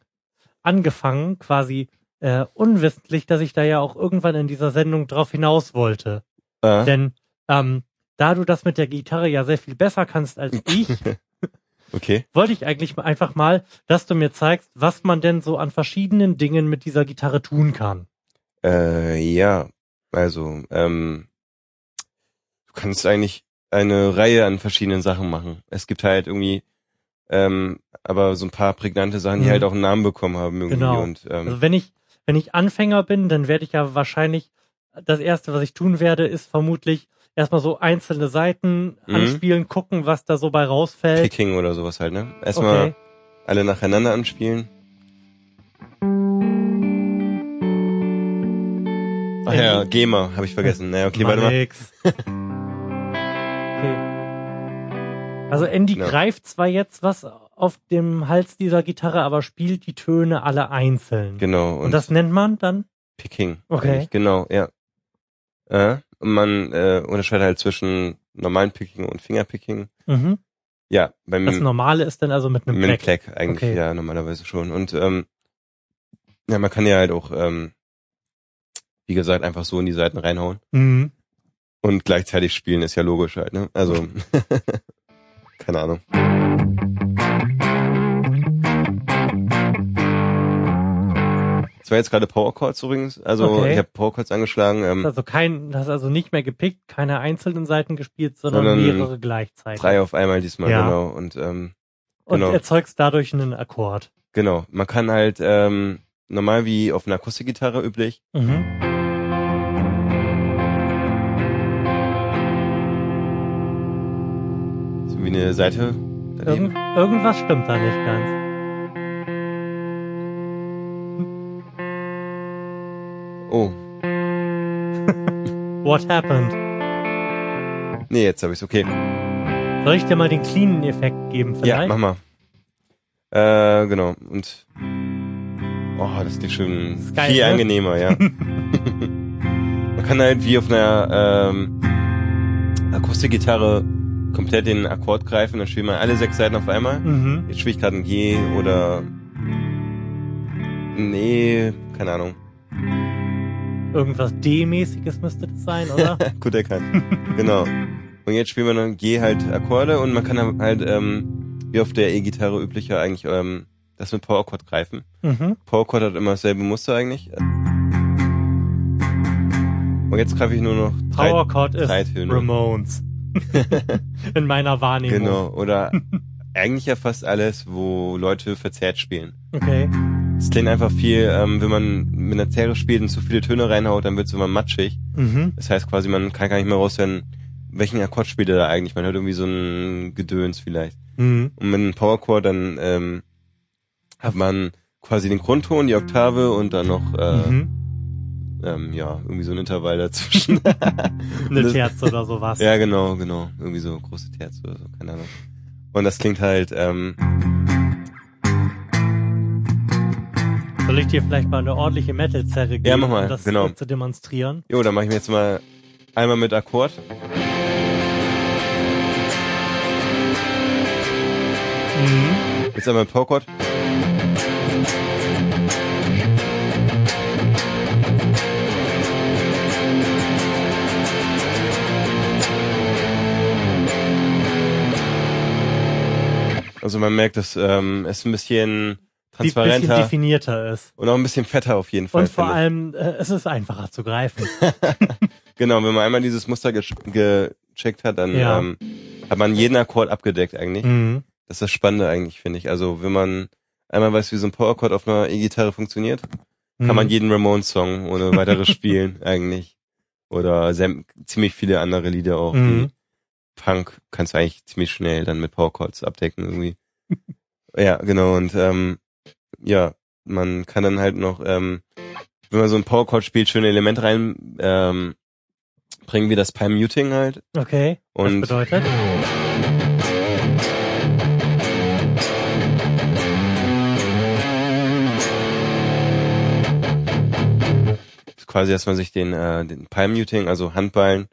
angefangen, quasi äh, unwissentlich, dass ich da ja auch irgendwann in dieser Sendung drauf hinaus wollte.
Äh,
Denn ähm, da du das mit der Gitarre ja sehr viel besser kannst als ich,
okay.
wollte ich eigentlich einfach mal, dass du mir zeigst, was man denn so an verschiedenen Dingen mit dieser Gitarre tun kann.
Äh, ja. Also, ähm, du kannst eigentlich eine Reihe an verschiedenen Sachen machen. Es gibt halt irgendwie, ähm, aber so ein paar prägnante Sachen, die
Mhm.
halt auch einen Namen bekommen haben irgendwie.
Genau.
Und, ähm,
Also wenn ich, wenn ich Anfänger bin, dann werde ich ja wahrscheinlich, das erste, was ich tun werde, ist vermutlich erstmal so einzelne Seiten
Mhm.
anspielen, gucken, was da so bei rausfällt.
Picking oder sowas halt, ne? Erstmal
Okay.
alle nacheinander anspielen. Ach ja, GEMA, habe ich vergessen. Naja, okay, warte mal.
nix. okay. Also Andy
Ja.
greift zwar jetzt was auf dem Hals dieser Gitarre, aber spielt die Töne alle einzeln.
Genau.
Und, das nennt man dann?
Picking.
Okay.
eigentlich, Genau, ja. Äh, und man äh, unterscheidet halt zwischen normalen Picking und Fingerpicking.
Mhm.
Ja, beim
Das Normale ist dann also mit einem
mit
Pleck.
Pleck eigentlich
Okay.
ja normalerweise schon. Und ähm, ja, man kann ja halt auch, ähm, wie gesagt, einfach so in die Seiten reinhauen
Mhm.
und gleichzeitig spielen ist ja logisch halt, ne? Also keine Ahnung. Das war jetzt gerade Power Chords übrigens. Also
Okay.
ich habe Power Chords angeschlagen. Ähm,
also kein, hast also nicht mehr gepickt, keine einzelnen Seiten gespielt, sondern
Sondern
mehrere gleichzeitig.
drei auf einmal diesmal,
Ja.
genau. Und ähm,
und
genau.
erzeugst dadurch einen Akkord.
genau, man kann halt ähm, normal wie auf einer Akustikgitarre üblich,
Mhm.
so wie eine Seite.
Irgend, irgendwas stimmt da nicht ganz.
Oh,
What happened?
nee, jetzt habe ich's. Okay.
Soll ich dir mal den cleanen Effekt geben vielleicht?
Ja, mach mal. Äh, genau. Und oh, das ist schon
geil,
viel
ne?
angenehmer, ja. Man kann halt wie auf einer ähm, Akustikgitarre komplett den Akkord greifen, dann spielt man alle sechs Seiten auf einmal.
Mhm.
Jetzt spiele ich gerade ein G oder Nee, keine Ahnung.
Irgendwas D-mäßiges müsste das sein, oder?
Gut erkannt. genau. Und jetzt spielen wir dann G halt Akkorde und man kann halt ähm, wie auf der E-Gitarre üblicher eigentlich ähm, das mit Power Chord greifen.
mhm.
Power Chord hat immer dasselbe Muster eigentlich. Und jetzt greife ich nur noch drei,
Power Chord ist
drei Töne.
Ramones. In meiner Wahrnehmung.
Genau. Oder eigentlich ja fast alles, wo Leute verzerrt spielen.
Okay.
Es klingt einfach viel, ähm, wenn man mit einer Zerre spielt und zu viele Töne reinhaut, dann wird es immer matschig.
Mhm.
Das heißt quasi, man kann gar nicht mehr raushören, welchen Akkord spielt er da eigentlich? Man hört irgendwie so ein Gedöns vielleicht.
Mhm.
Und mit einem Powerchord dann ähm, hat man quasi den Grundton, die Oktave und dann noch äh,
Mhm.
ähm, ja irgendwie so ein Intervall dazwischen.
Eine
das-
Terz oder sowas.
ja, genau, genau, irgendwie so große Terz oder so, keine Ahnung. Und das klingt halt ähm,
Soll ich dir vielleicht mal eine ordentliche Metal-Zerre geben,
mach mal,
um das
genau.
zu demonstrieren?
Jo, dann mache ich mir jetzt mal einmal mit Akkord.
Mhm.
Jetzt einmal mit Powerchord. Also man merkt, dass ähm, es ein bisschen
Die bisschen
transparenter
definierter ist.
und auch ein bisschen fetter auf jeden Fall.
Und vor allem, äh, es ist einfacher zu greifen.
Genau, wenn man einmal dieses Muster gecheckt hat, dann
Ja.
ähm, hat man jeden Akkord abgedeckt eigentlich.
Mhm.
Das ist das Spannende eigentlich, finde ich. Also wenn man einmal weiß, wie so ein Power-Chord auf einer E-Gitarre funktioniert, kann man
Mhm.
jeden Ramones-Song ohne weiteres spielen eigentlich. Oder sehr, ziemlich viele andere Lieder auch.
Mhm.
Punk kannst du eigentlich ziemlich schnell dann mit Power-Chords abdecken irgendwie. ja, genau. Und ähm, ja, man kann dann halt noch, ähm, wenn man so ein Power-Chord spielt, schöne Elemente rein ähm, bringen, wie das Palm-Muting halt.
Okay.
Und
was bedeutet?
quasi, dass man sich den, äh, den Palm-Muting, also Handballen,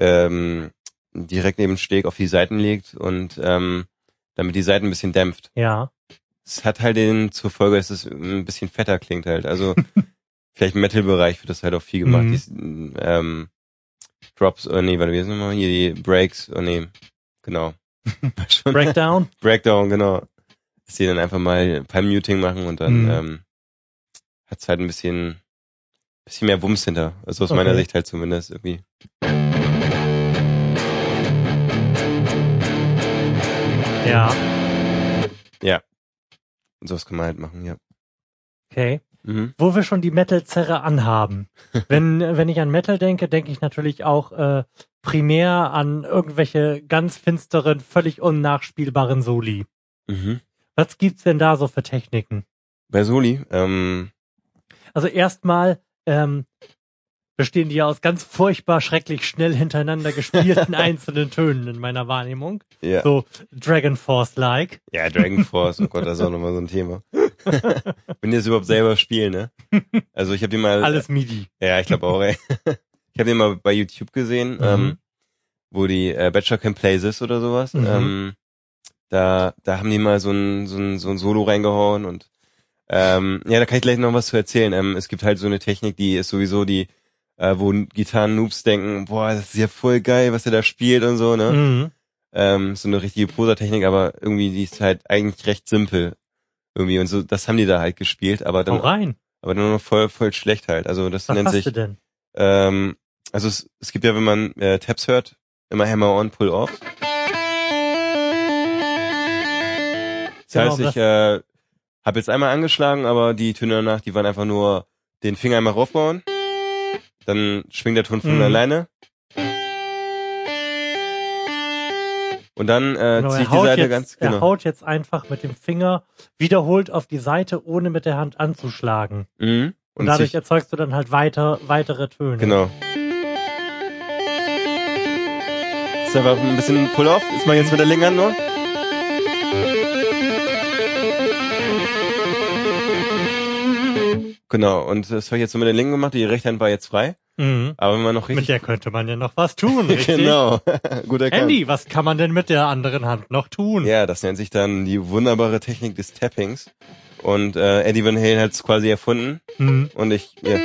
ähm, direkt neben den Steg auf die Seiten legt und ähm, damit die Seiten ein bisschen dämpft.
Ja.
Es hat halt den zur Folge, dass es ein bisschen fetter klingt halt. Also vielleicht im Metal-Bereich wird das halt auch viel gemacht.
Mhm.
Die, ähm, Drops, oh nee, warte, wie ist nochmal? Hier die Breaks, oh nee, genau. Schon-
Breakdown?
Breakdown, genau. Dass die dann einfach mal Palm-Muting machen und dann
Mhm.
ähm, hat's halt ein bisschen, bisschen mehr Wumms hinter. Also aus
Okay.
meiner Sicht halt zumindest irgendwie.
Ja.
Und sowas kann man halt machen, ja.
Okay.
Mhm.
Wo wir schon die Metal-Zerre anhaben. wenn, wenn ich an Metal denke, denke ich natürlich auch äh, primär an irgendwelche ganz finsteren, völlig unnachspielbaren Soli.
Mhm.
Was gibt's denn da so für Techniken?
Bei Soli, ähm,
Also erstmal ähm, bestehen die ja aus ganz furchtbar schrecklich schnell hintereinander gespielten einzelnen Tönen in meiner Wahrnehmung.
ja.
So Dragon Force-like.
Ja, Dragon Force, oh Gott, das ist auch nochmal so ein Thema. Wenn die das überhaupt selber spielen, ne? Also ich habe die mal.
Alles MIDI.
Ja, ich glaube auch, ey. Ich habe den mal bei YouTube gesehen,
Mhm.
ähm, wo die äh, Bachelor Can Play This oder sowas.
Mhm.
Ähm, da, da haben die mal so ein, so ein, so ein Solo reingehauen und ähm, ja, da kann ich gleich noch was zu erzählen. Ähm, es gibt halt so eine Technik, die ist sowieso die, äh, wo Gitarren-Noobs denken, boah, das ist ja voll geil, was er da spielt und so, ne?
Mhm.
ähm, so eine richtige Prosa-Technik, aber irgendwie die ist halt eigentlich recht simpel. Irgendwie und so, das haben die da halt gespielt, aber
Hau
dann,
rein.
aber dann noch voll, voll schlecht halt. Also das
Was
nennt
hast
sich,
du denn?
ähm, also es, es gibt ja, wenn man äh, Tabs hört, immer Hammer on, Pull off. Das
Genau,
heißt, ich äh, habe jetzt einmal angeschlagen, aber die Töne danach, die waren einfach nur den Finger einmal raufbauen, dann schwingt der Ton von
Mhm.
alleine. Und dann äh,
Genau,
ziehe
er,
ich die Seite
jetzt,
ganz
er
genau.
haut jetzt einfach mit dem Finger wiederholt auf die Seite, ohne mit der Hand anzuschlagen.
Mhm.
Und,
Und
dadurch erzeugst du dann halt weiter, weitere Töne.
Genau. Ist einfach ein bisschen Pull-Off. Ist mal jetzt mit der linken Hand nur. Genau, und das habe ich jetzt so mit der linken gemacht, die rechte Hand war jetzt frei.
Mhm.
Aber wenn man noch
Mit
richtig...
der könnte man ja noch was tun, richtig?
genau, gut erkannt.
Andy, was kann man denn mit der anderen Hand noch tun?
Ja, das nennt sich dann die wunderbare Technik des Tappings. Und äh, Eddie Van Halen hat es quasi erfunden.
Mhm.
Und ich... Ja.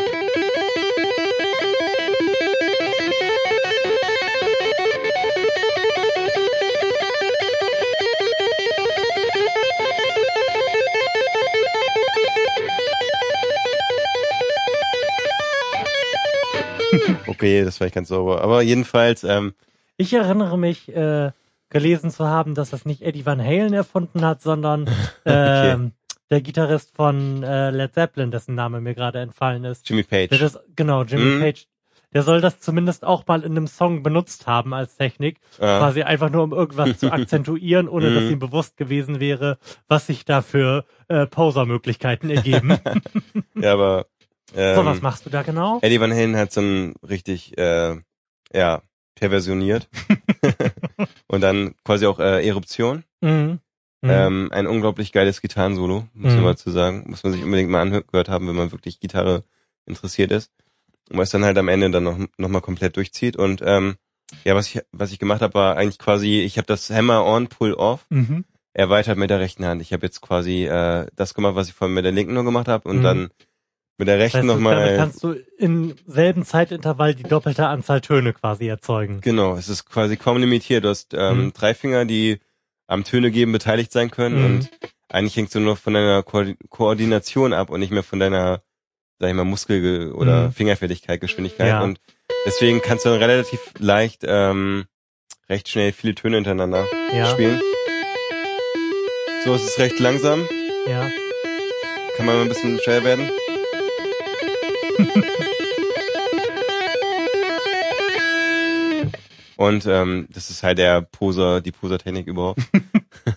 Okay, das war nicht ganz sauber. Aber jedenfalls, ähm,
Ich erinnere mich, äh, gelesen zu haben, dass das nicht Eddie Van Halen erfunden hat, sondern ähm, der Gitarrist von äh, Led Zeppelin, dessen Name mir gerade entfallen ist.
Jimmy Page.
Der das, genau, Jimmy
Mhm.
Page, der soll das zumindest auch mal in einem Song benutzt haben als Technik.
Ah.
Quasi einfach nur, um irgendwas zu akzentuieren, ohne dass
Mhm.
ihm bewusst gewesen wäre, was sich da für äh, Poser-Möglichkeiten ergeben.
Ja, aber ähm,
so, was machst du da genau?
Eddie Van Halen hat so ein richtig, äh, ja, perversioniert. und dann quasi auch äh, Eruption.
Mhm. Mhm.
Ähm, ein unglaublich geiles Gitarrensolo, muss
Mhm.
man mal zu sagen. Muss man sich unbedingt mal angehört haben, wenn man wirklich Gitarre interessiert ist. Und was dann halt am Ende dann noch, noch mal komplett durchzieht. Und ähm, ja, was ich, was ich gemacht habe, war eigentlich quasi, ich habe das Hammer-on, Pull-off
Mhm.
erweitert mit der rechten Hand. Ich habe jetzt quasi äh, das gemacht, was ich vorhin mit der linken nur gemacht habe und
Mhm.
dann mit der
Das
rechten
heißt, du, damit
nochmal.
kannst du im selben Zeitintervall die doppelte Anzahl Töne quasi erzeugen.
Genau, es ist quasi kaum limitiert. Du hast ähm,
Mhm.
drei Finger, die am Töne geben beteiligt sein können
Mhm.
und eigentlich hängst du nur von deiner Ko Koordination ab und nicht mehr von deiner, sag ich mal, Muskel- oder
Mhm.
Fingerfertigkeit, Geschwindigkeit.
Ja.
Und deswegen kannst du dann relativ leicht, ähm, recht schnell viele Töne hintereinander
Ja,
spielen. So, es ist recht langsam.
ja.
Kann man ein bisschen schneller werden. Und ähm, das ist halt der Poser, die Poser-Technik überhaupt.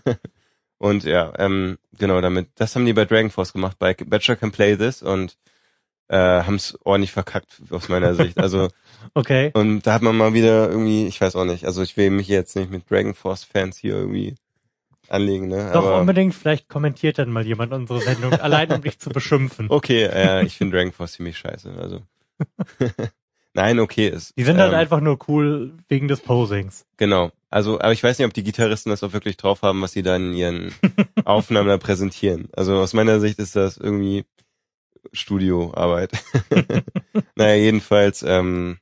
und ja, ähm, genau, damit, das haben die bei Dragon Force gemacht, bei Bachelor Can Play This und äh, haben es ordentlich verkackt aus meiner Sicht. Also
Okay.
und da hat man mal wieder irgendwie, ich weiß auch nicht, also ich will mich jetzt nicht mit Dragon Force Fans hier irgendwie anlegen, ne?
Doch
Aber
unbedingt, vielleicht kommentiert dann mal jemand unsere Sendung, allein um dich zu beschimpfen.
okay, äh, ich finde Dragon Force ziemlich scheiße, also. Nein, okay, ist.
Die sind halt
ähm,
einfach nur cool wegen des Posings.
Genau. Also, aber ich weiß nicht, ob die Gitarristen das auch wirklich drauf haben, was sie da in ihren Aufnahmen da präsentieren. Also aus meiner Sicht ist das irgendwie Studioarbeit. naja, jedenfalls, ähm,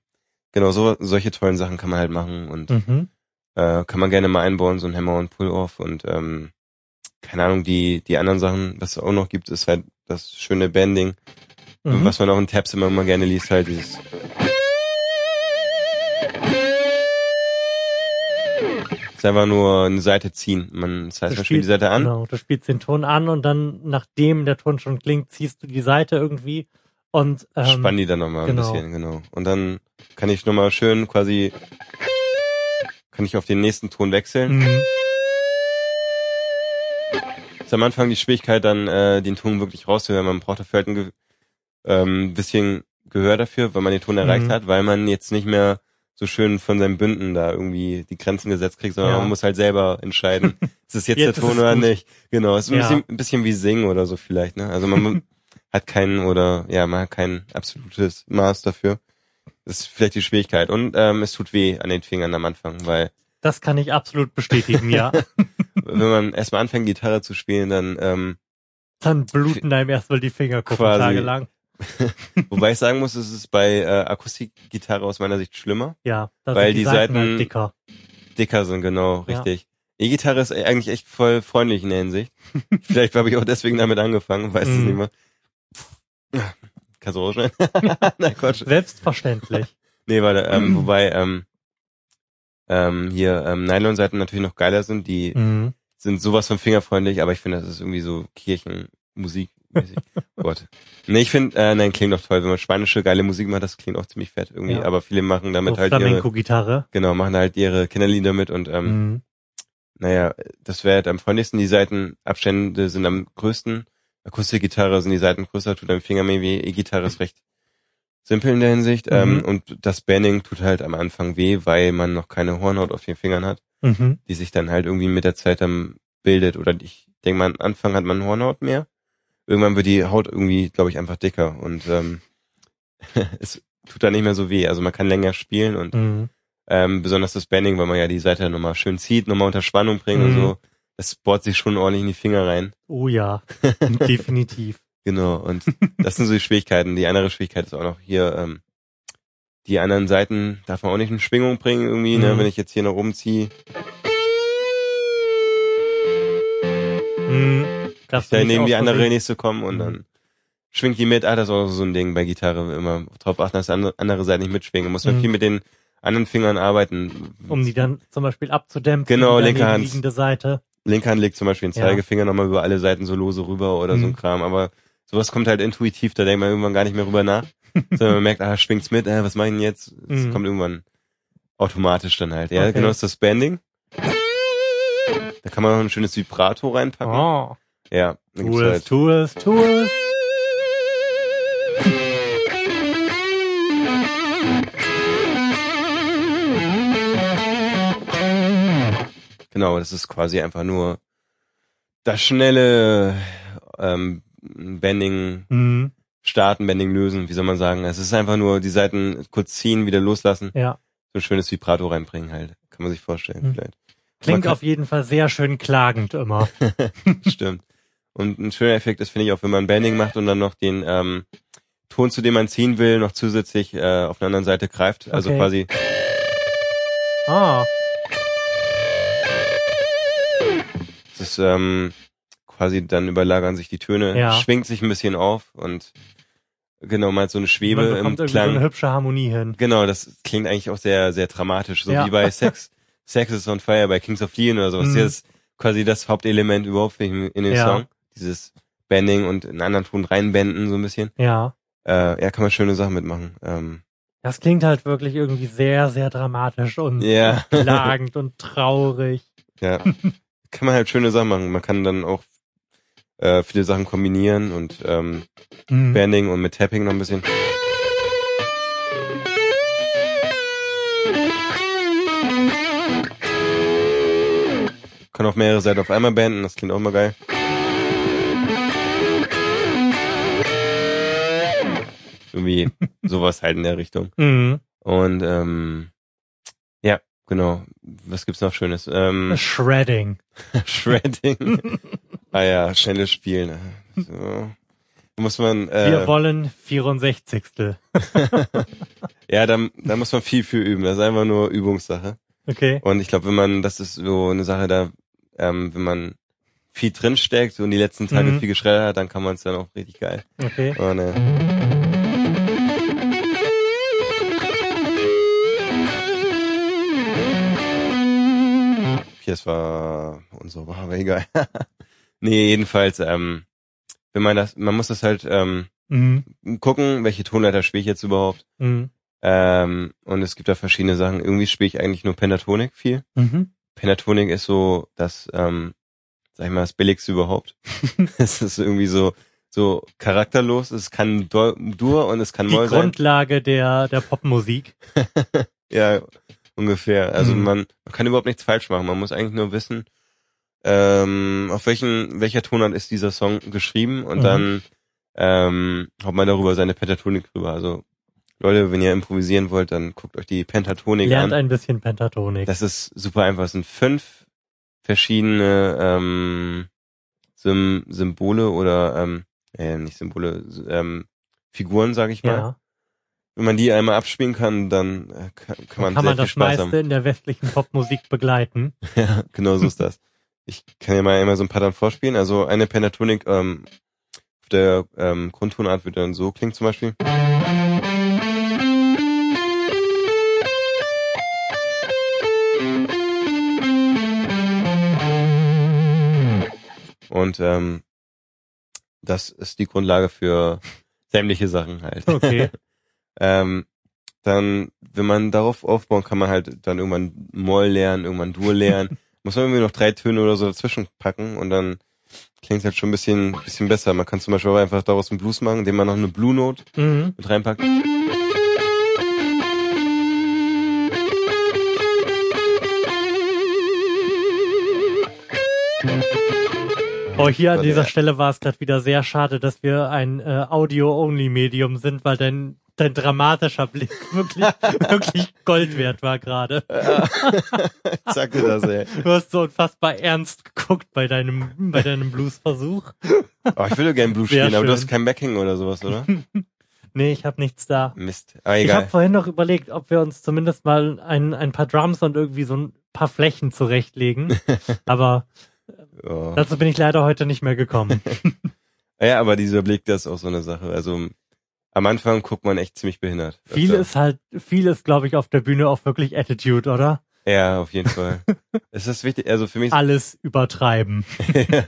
genau, so, solche tollen Sachen kann man halt machen und
Mhm.
äh, kann man gerne mal einbauen, so ein Hammer und Pull-Off und ähm, keine Ahnung, die, die anderen Sachen, was es auch noch gibt, ist halt das schöne Banding,
Mhm.
was man auch in Tabs immer mal gerne liest, halt dieses ist einfach nur eine Seite ziehen. Man, das heißt,
Du
man spielt die Seite an.
Genau, du spielst den Ton an und dann, nachdem der Ton schon klingt, ziehst du die Seite irgendwie und ähm,
Spann die dann nochmal
genau.
ein bisschen, genau. Und dann kann ich nochmal schön quasi, kann ich auf den nächsten Ton wechseln.
Mhm.
Ist am Anfang die Schwierigkeit dann, äh, den Ton wirklich rauszuhören. Man braucht dafür halt ein ähm, bisschen Gehör dafür, weil man den Ton erreicht
Mhm.
hat, weil man jetzt nicht mehr so schön von seinen Bünden da irgendwie die Grenzen gesetzt kriegt, sondern
Ja.
man muss halt selber entscheiden, ist es jetzt,
Jetzt
der Ton oder
gut.
nicht. Genau, es ist ein,
Ja.
bisschen, ein bisschen wie Singen oder so vielleicht, ne? Also man hat keinen oder ja, man hat kein absolutes Maß dafür. Das ist vielleicht die Schwierigkeit. Und ähm, es tut weh an den Fingern am Anfang, weil
Das kann ich absolut bestätigen, ja.
wenn man erstmal anfängt, Gitarre zu spielen, dann ähm,
Dann bluten einem erstmal die
Quasi.
tagelang.
wobei ich sagen muss, es ist bei äh, Akustikgitarre aus meiner Sicht schlimmer.
Ja,
Weil
die,
die
Seiten,
Seiten-
halt dicker.
Dicker sind, genau,
Ja.
richtig. E-Gitarre ist eigentlich echt voll freundlich in der Hinsicht. Vielleicht habe ich auch deswegen damit angefangen, weiß es
Mhm.
nicht mehr. Kannst du rausschneiden? Nein, Quatsch.
Selbstverständlich.
Nee, warte, ähm, wobei ähm, ähm, hier ähm, Nylon-Seiten natürlich noch geiler sind, die
Mhm.
sind sowas von fingerfreundlich, aber ich finde, das ist irgendwie so Kirchenmusik. Gott. Nee, ich finde, äh, nein, klingt doch toll. Wenn man spanische geile Musik macht, das klingt auch ziemlich fett irgendwie.
Ja.
Aber viele machen damit
So
halt ihre,
Flamenco-Gitarre.
genau, machen halt ihre Kinderlieder mit und ähm,
Mhm.
naja, das wäre halt am freundlichsten. Die Seitenabstände sind am größten. Akustikgitarre sind die Seiten größer, tut am Finger mehr weh. E-Gitarre ist recht simpel in der Hinsicht.
Mhm.
Ähm, und das Banding tut halt am Anfang weh, weil man noch keine Hornhaut auf den Fingern hat,
Mhm.
die sich dann halt irgendwie mit der Zeit dann bildet. Oder ich denke mal, am Anfang hat man Hornhaut mehr. Irgendwann wird die Haut irgendwie, glaube ich, einfach dicker und ähm, es tut dann nicht mehr so weh. Also man kann länger spielen und
Mhm.
ähm, besonders das Banding, weil man ja die Seite nochmal schön zieht, nochmal unter Spannung bringt und
Mhm.
so. Das bohrt sich schon ordentlich in die Finger rein.
Oh ja, definitiv.
Genau. Und das sind so die Schwierigkeiten. Die andere Schwierigkeit ist auch noch hier, ähm, die anderen Seiten darf man auch nicht in Schwingung bringen irgendwie, ne?
Mhm.
Wenn ich jetzt hier nach oben ziehe,
Mhm. Darfst
da neben die andere nächste kommen und
Mhm.
dann schwingt die mit. Ah, das ist auch so ein Ding bei Gitarre. Immer drauf achten, dass andere, andere Seiten nicht mitschwingen. Muss man
Mhm.
viel mit den anderen Fingern arbeiten.
um die dann zum Beispiel abzudämpfen.
Genau,
die
linke Hand.
liegende Seite.
Linke Hand legt zum Beispiel den
Ja.
Zeigefinger nochmal über alle Seiten so lose rüber oder so
Mhm.
ein Kram. Aber sowas kommt halt intuitiv, da denkt man irgendwann gar nicht mehr rüber nach. Sondern man merkt, ah, schwingt's mit, äh, was mache ich denn jetzt? Es
Mhm.
kommt irgendwann automatisch dann halt. Ja,
Okay.
genau ist das Banding. Da kann man noch ein schönes Vibrato reinpacken.
Oh.
Ja,
Tu es,
halt,
tu es, tu es.
genau, das ist quasi einfach nur das schnelle ähm, Bending
Mhm.
starten, Bending lösen, wie soll man sagen. Es ist einfach nur die Seiten kurz ziehen, wieder loslassen,
Ja.
so ein schönes Vibrato reinbringen halt. Kann man sich vorstellen
Mhm.
vielleicht.
Klingt
kann-
auf jeden Fall sehr schön klagend immer.
Stimmt. Und ein schöner Effekt ist, finde ich, auch wenn man Bending macht und dann noch den ähm, Ton, zu dem man ziehen will, noch zusätzlich äh, auf einer anderen Seite greift. Also
Okay.
quasi,
Ah,
es ist ähm, quasi dann überlagern sich die Töne,
Ja.
schwingt sich ein bisschen auf und genau, man hat so eine Schwebe
man
im
bekommt so
Klang.
eine hübsche Harmonie hin.
Genau, das klingt eigentlich auch sehr, sehr dramatisch, so
Ja.
wie bei Sex, Sex is on Fire bei Kings of Leon oder sowas.
Mhm.
Das ist quasi das Hauptelement überhaupt in, in dem
Ja.
Song. Dieses Bending und einen anderen Ton reinbenden so ein bisschen.
Ja.
Äh, ja, kann man schöne Sachen mitmachen. Ähm,
Das klingt halt wirklich irgendwie sehr, sehr dramatisch und
ja,
klagend und traurig.
ja. Kann man halt schöne Sachen machen. Man kann dann auch äh, viele Sachen kombinieren und ähm,
Mhm.
Bending und mit Tapping noch ein bisschen. Kann auf mehrere Seiten auf einmal benden, das klingt auch mal geil. Irgendwie sowas halt in der Richtung.
Mhm.
Und ähm, ja, genau. Was gibt's noch Schönes? Ähm,
Shredding.
Shredding. ah ja, schnelles Spielen. So. Muss man, äh,
Wir wollen 64.
ja, da, da muss man viel für üben. Das ist einfach nur Übungssache.
Okay.
Und ich glaube, wenn man, das ist so eine Sache, da, ähm, wenn man viel drinsteckt und die letzten Tage
Mhm.
viel geschreddert hat, dann kann man es dann auch richtig geil.
Okay.
Und, äh, Das war unsere aber egal. nee, jedenfalls, ähm, wenn man das, man muss das halt ähm,
Mhm.
gucken, welche Tonleiter spiele ich jetzt überhaupt.
Mhm.
Ähm, und es gibt da verschiedene Sachen. Irgendwie spiele ich eigentlich nur Pentatonik viel.
Mhm.
Pentatonik ist so das, ähm, sag ich mal, das billigste überhaupt. es ist irgendwie so so charakterlos. Es kann Dur und es kann
Die
Moll sein.
Grundlage der, der Popmusik.
Ja, ungefähr. Also
Mhm.
man, man kann überhaupt nichts falsch machen. Man muss eigentlich nur wissen, ähm, auf welchen, welcher Tonart ist dieser Song geschrieben und
Mhm.
dann ähm, haut man darüber seine Pentatonik drüber. Also Leute, wenn ihr improvisieren wollt, dann guckt euch die Pentatonik
Lernt
an.
ein bisschen Pentatonik.
Das ist super einfach. Es sind fünf verschiedene ähm, Sym Symbole oder ähm, äh, nicht Symbole, ähm, Figuren, sag ich mal.
ja.
Wenn man die einmal abspielen kann, dann äh, kann, kann man
Kann man das
Spaß
meiste
haben.
in der westlichen Popmusik begleiten.
Ja, genau so ist das. Ich kann ja mal einmal so ein paar dann vorspielen. Also eine Pentatonik ähm, auf der ähm, Grundtonart wird dann so klingen zum Beispiel. Und ähm, das ist die Grundlage für sämtliche Sachen halt.
Okay.
Ähm, dann, wenn man darauf aufbauen, kann man halt dann irgendwann Moll lernen, irgendwann Dur lernen. Muss man irgendwie noch drei Töne oder so dazwischen packen und dann klingt halt schon ein bisschen, bisschen besser. Man kann zum Beispiel auch einfach daraus einen Blues machen, indem man noch eine Blue Note
mhm.
mit reinpackt.
Oh, hier an dieser Stelle war es gerade wieder sehr schade, dass wir ein äh, Audio-Only-Medium sind, weil dein, dein dramatischer Blick wirklich, wirklich Gold wert war gerade.
ich sagte das, ey.
Du hast so unfassbar ernst geguckt bei deinem, bei deinem Blues-Versuch.
Oh, ich würde gerne Blues
Sehr
spielen, aber du
schön.
hast kein Backing oder sowas, oder?
Nee, ich habe nichts da.
Mist. Ah,
Ich habe
egal.
vorhin noch überlegt, ob wir uns zumindest mal ein, ein paar Drums und irgendwie so ein paar Flächen zurechtlegen. Aber
Oh.
dazu bin ich leider heute nicht mehr gekommen.
Ja, aber dieser Blick, das ist auch so eine Sache. Also am Anfang guckt man echt ziemlich behindert.
viel ist halt, viel ist, glaube ich, auf der Bühne auch wirklich Attitude, oder?
Ja, auf jeden Fall. es ist wichtig, also für mich
Alles übertreiben.
Ja.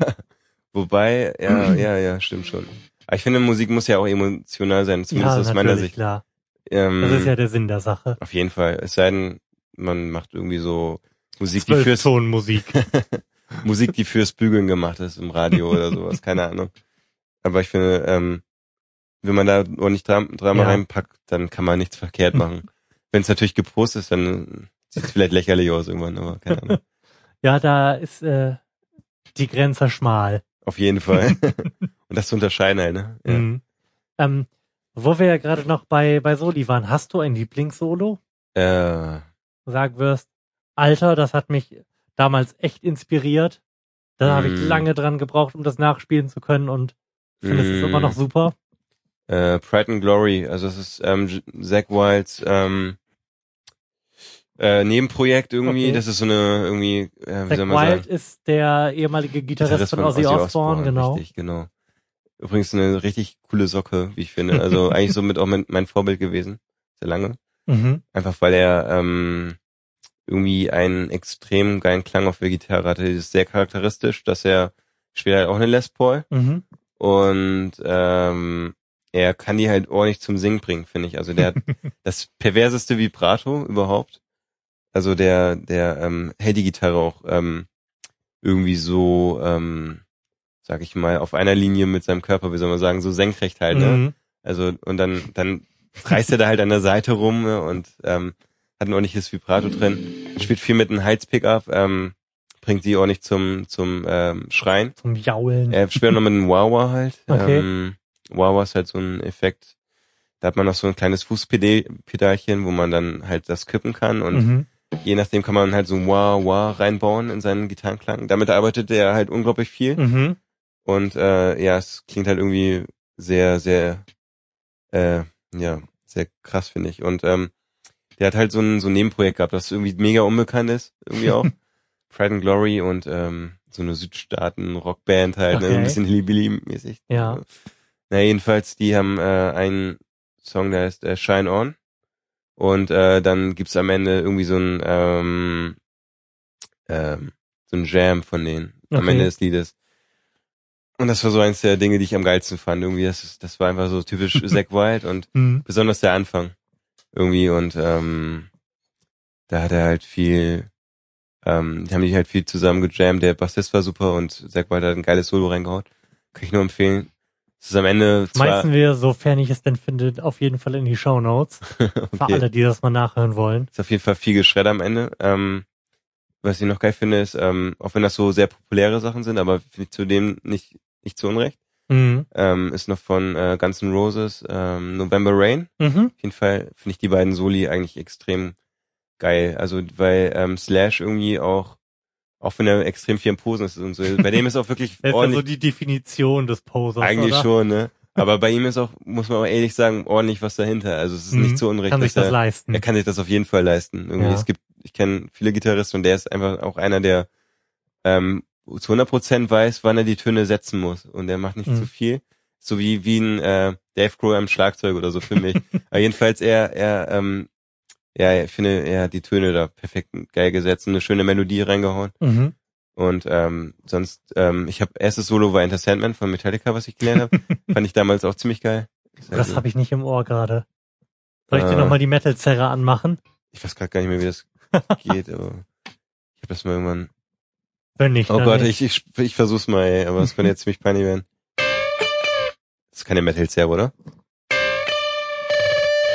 Wobei, ja, ja, ja, stimmt schon. Aber ich finde, Musik muss ja auch emotional sein, zumindest
ja,
aus meiner Sicht.
klar.
Ähm,
Das ist ja der Sinn der Sache.
auf jeden Fall. Es sei denn, man macht irgendwie so Musik, die fürs
Musik.
Musik, die fürs Bügeln gemacht ist im Radio oder sowas, keine Ahnung. Aber ich finde, ähm, wenn man da ordentlich Dram Drama
Ja.
reinpackt, dann kann man nichts verkehrt machen. wenn es natürlich gepostet ist, dann sieht es vielleicht lächerlich aus irgendwann, aber keine Ahnung.
Ja, da ist äh, die Grenze schmal.
Auf jeden Fall. Und das zu unterscheiden halt, ne? Ja.
Mhm. Ähm, wo wir ja gerade noch bei, bei Soli waren, hast du ein Lieblingssolo?
Äh,
Sagen wirst, Alter, das hat mich damals echt inspiriert. Da habe ich
Mm.
lange dran gebraucht, um das nachspielen zu können und finde es
Mm.
immer noch super.
Äh, Pride and Glory, also es ist ähm, Zack Wilds ähm, äh, Nebenprojekt irgendwie.
Okay.
Das ist so eine irgendwie, äh, wie
Zack
soll man
Wild
sagen?
ist der ehemalige Gitarrist, von Ozzy Osbourne, genau.
Richtig, genau. Übrigens eine richtig coole Socke, wie ich finde. Also eigentlich somit auch mein, mein Vorbild gewesen. Sehr lange.
Mhm.
Einfach weil er ähm, irgendwie einen extrem geilen Klang auf der Gitarre hatte. Das ist sehr charakteristisch, dass er spielt halt auch eine Les Paul
Mhm.
und ähm, er kann die halt ordentlich zum Singen bringen, finde ich. Also der hat das perverseste Vibrato überhaupt. Also der, der ähm, hält die Gitarre auch ähm, irgendwie so, ähm, sag ich mal, auf einer Linie mit seinem Körper, wie soll man sagen, so senkrecht halt, ne?
Mhm.
Also und dann, dann reißt er da halt an der Seite rum ne? und ähm, hat ein ordentliches Vibrato drin, spielt viel mit einem Hals-Pickup, ähm, bringt die ordentlich zum, zum ähm, Schreien.
Zum Jaulen.
Er spielt noch mit einem Wawa halt.
Okay.
Ähm, Wawa ist halt so ein Effekt. Da hat man noch so ein kleines Fußpedalchen, wo man dann halt das kippen kann und
Mhm.
je nachdem kann man halt so ein Wah Wah reinbauen in seinen Gitarrenklang. Damit arbeitet er halt unglaublich viel
Mhm.
und äh, ja, es klingt halt irgendwie sehr, sehr, äh, ja, sehr krass finde ich. Und ähm, der hat halt so ein so ein Nebenprojekt gehabt, das irgendwie mega unbekannt ist, irgendwie auch. Pride and Glory und ähm, so eine Südstaaten-Rockband halt, ne,
Okay.
ein bisschen Hillbilly-mäßig.
Ja.
Na, jedenfalls, die haben äh, einen Song, der heißt äh, Shine On. Und äh, dann gibt's am Ende irgendwie so ein ähm, ähm, so ein Jam von denen am
Okay.
Ende des Liedes. Und das war so eins der Dinge, die ich am geilsten fand. Irgendwie, das, ist- das war einfach so typisch Zack Wild und
Mhm.
besonders der Anfang irgendwie und ähm, da hat er halt viel, ähm, die haben die halt viel zusammen gejammt. Der Bassist war super und Zack Wild hat ein geiles Solo reingehauen. Kann ich nur empfehlen. Es ist am Ende
Schmeißen wir, sofern ich es denn finde, auf jeden Fall in die Show Notes. Für
okay,
alle, die das mal nachhören wollen.
ist auf jeden Fall viel geschreddert am Ende. Ähm, was ich noch geil finde, ist, ähm, auch wenn das so sehr populäre Sachen sind, aber finde ich zudem nicht nicht zu Unrecht,
Mhm.
ähm, ist noch von äh, Guns N' Roses ähm, November Rain.
Mhm.
Auf jeden Fall finde ich die beiden Soli eigentlich extrem geil. Also weil ähm, Slash irgendwie auch, auch wenn er extrem viel im Posen ist und so, bei dem ist auch wirklich
Das ist ja so
ordentlich,
die Definition des Posers,
eigentlich
oder?
schon, ne? Aber bei ihm ist auch, muss man auch ehrlich sagen, ordentlich was dahinter. Also es ist
Mhm.
nicht zu unrecht.
Kann sich das
er,
leisten.
er kann sich das auf jeden Fall leisten. Irgendwie,
Ja.
es gibt, ich kenne viele Gitarristen und der ist einfach auch einer, der ähm, zu 100 Prozent weiß, wann er die Töne setzen muss und der macht nicht
Mhm.
zu viel. So wie wie ein äh, Dave Grohl am Schlagzeug oder so für mich. Aber jedenfalls er er ähm, ja, ich finde, er hat die Töne da perfekt geil gesetzt und eine schöne Melodie reingehauen.
Mhm.
Und ähm, sonst, ähm, ich habe erstes Solo war Enter Sandman von Metallica, was ich gelernt habe. Fand ich damals auch ziemlich geil. Halt
Das
so-
habe ich nicht im Ohr gerade. Soll ich dir
Äh.
nochmal die Metal-Zerre anmachen?
ich weiß gerade gar nicht mehr, wie das geht, aber ich habe das mal irgendwann
Wenn nicht,
Oh Gott,
nicht.
ich, ich, ich versuch's mal, ey, aber es könnte jetzt ziemlich peinlich werden. Das ist keine Metal Servo, oder?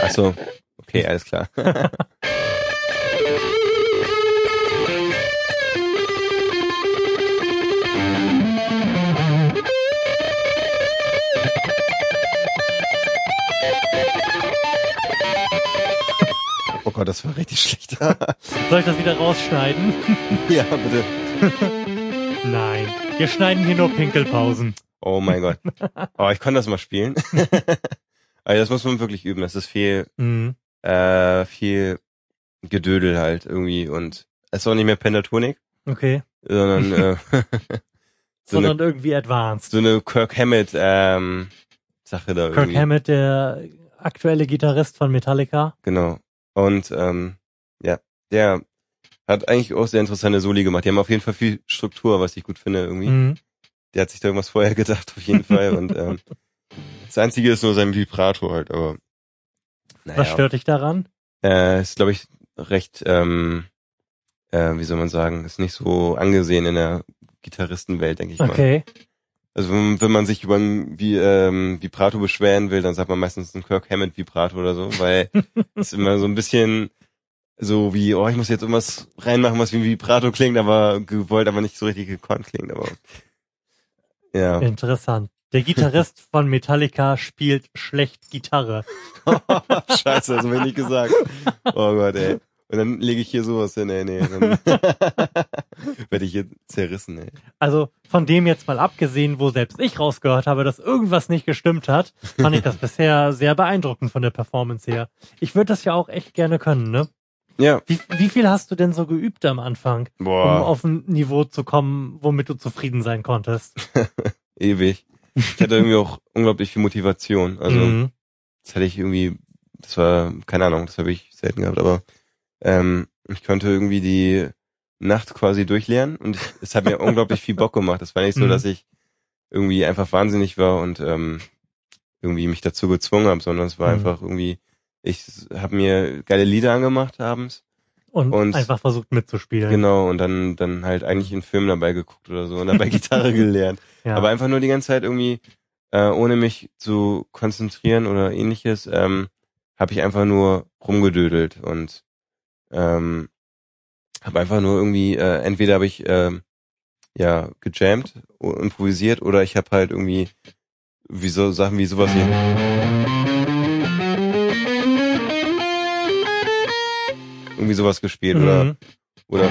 Ach so. Okay, alles klar. Oh Gott, das war richtig schlecht.
Soll ich das wieder rausschneiden?
ja, bitte.
Nein. Wir schneiden hier nur Pinkelpausen.
Oh mein Gott. Oh, ich kann das mal spielen. Aber das muss man wirklich üben. Das ist viel,
Mhm.
Äh, viel Gedödel halt irgendwie und es ist auch nicht mehr Pentatonik,
Okay.
sondern äh, so,
Sondern
eine,
irgendwie advanced.
so eine Kirk Hammett ähm, Sache da
Kirk
irgendwie.
Hammett, der aktuelle Gitarrist von Metallica.
Genau. Und ähm, ja, der hat eigentlich auch sehr interessante Soli gemacht. Die haben auf jeden Fall viel Struktur, was ich gut finde irgendwie.
Mhm.
Der hat sich da irgendwas vorher gedacht, auf jeden Fall. Und ähm, Das Einzige ist nur sein Vibrato halt, aber naja.
Was stört dich daran?
Äh, ist, glaube ich, recht, ähm, äh, wie soll man sagen, ist nicht so angesehen in der Gitarristenwelt, denke ich mal.
Okay.
Also wenn, wenn man sich über ein wie, ähm, Vibrato beschweren will, dann sagt man meistens ein Kirk Hammond Vibrato oder so, weil es immer so ein bisschen so wie, oh, ich muss jetzt irgendwas reinmachen, was wie ein Vibrato klingt, aber gewollt, aber nicht so richtig gekonnt klingt, aber ja.
Interessant. Der Gitarrist von Metallica spielt schlecht Gitarre.
Scheiße, das habe ich nicht gesagt. Oh Gott, ey. Und dann lege ich hier sowas hin, ey, nee. Dann werde ich hier zerrissen, ey.
Also von dem jetzt mal abgesehen, wo selbst ich rausgehört habe, dass irgendwas nicht gestimmt hat, fand ich das bisher sehr beeindruckend von der Performance her. Ich würde das ja auch echt gerne können, ne?
Ja.
Wie, wie viel hast du denn so geübt am Anfang,
Boah.
um auf ein Niveau zu kommen, womit du zufrieden sein konntest?
Ewig. Ich hatte irgendwie auch unglaublich viel Motivation. Also
Mhm.
das hatte ich irgendwie, das war, keine Ahnung, das habe ich selten gehabt, aber ähm, ich konnte irgendwie die Nacht quasi durchlernen und es hat mir unglaublich viel Bock gemacht. Es war nicht so,
Mhm.
dass ich irgendwie einfach wahnsinnig war und ähm, irgendwie mich dazu gezwungen habe, sondern es war
Mhm.
einfach irgendwie, ich habe mir geile Lieder angemacht abends,
Und,
Und-
einfach versucht mitzuspielen.
genau, und dann dann halt eigentlich einen Film dabei geguckt oder so und dabei Gitarre gelernt.
Ja.
Aber einfach nur die ganze Zeit irgendwie, äh, ohne mich zu konzentrieren oder ähnliches, ähm, habe ich einfach nur rumgedödelt und ähm, habe einfach nur irgendwie, äh, entweder habe ich ähm, ja gejammt, improvisiert oder ich habe halt irgendwie wie so Sachen wie sowas hier. Irgendwie sowas gespielt oder
Mhm.
oder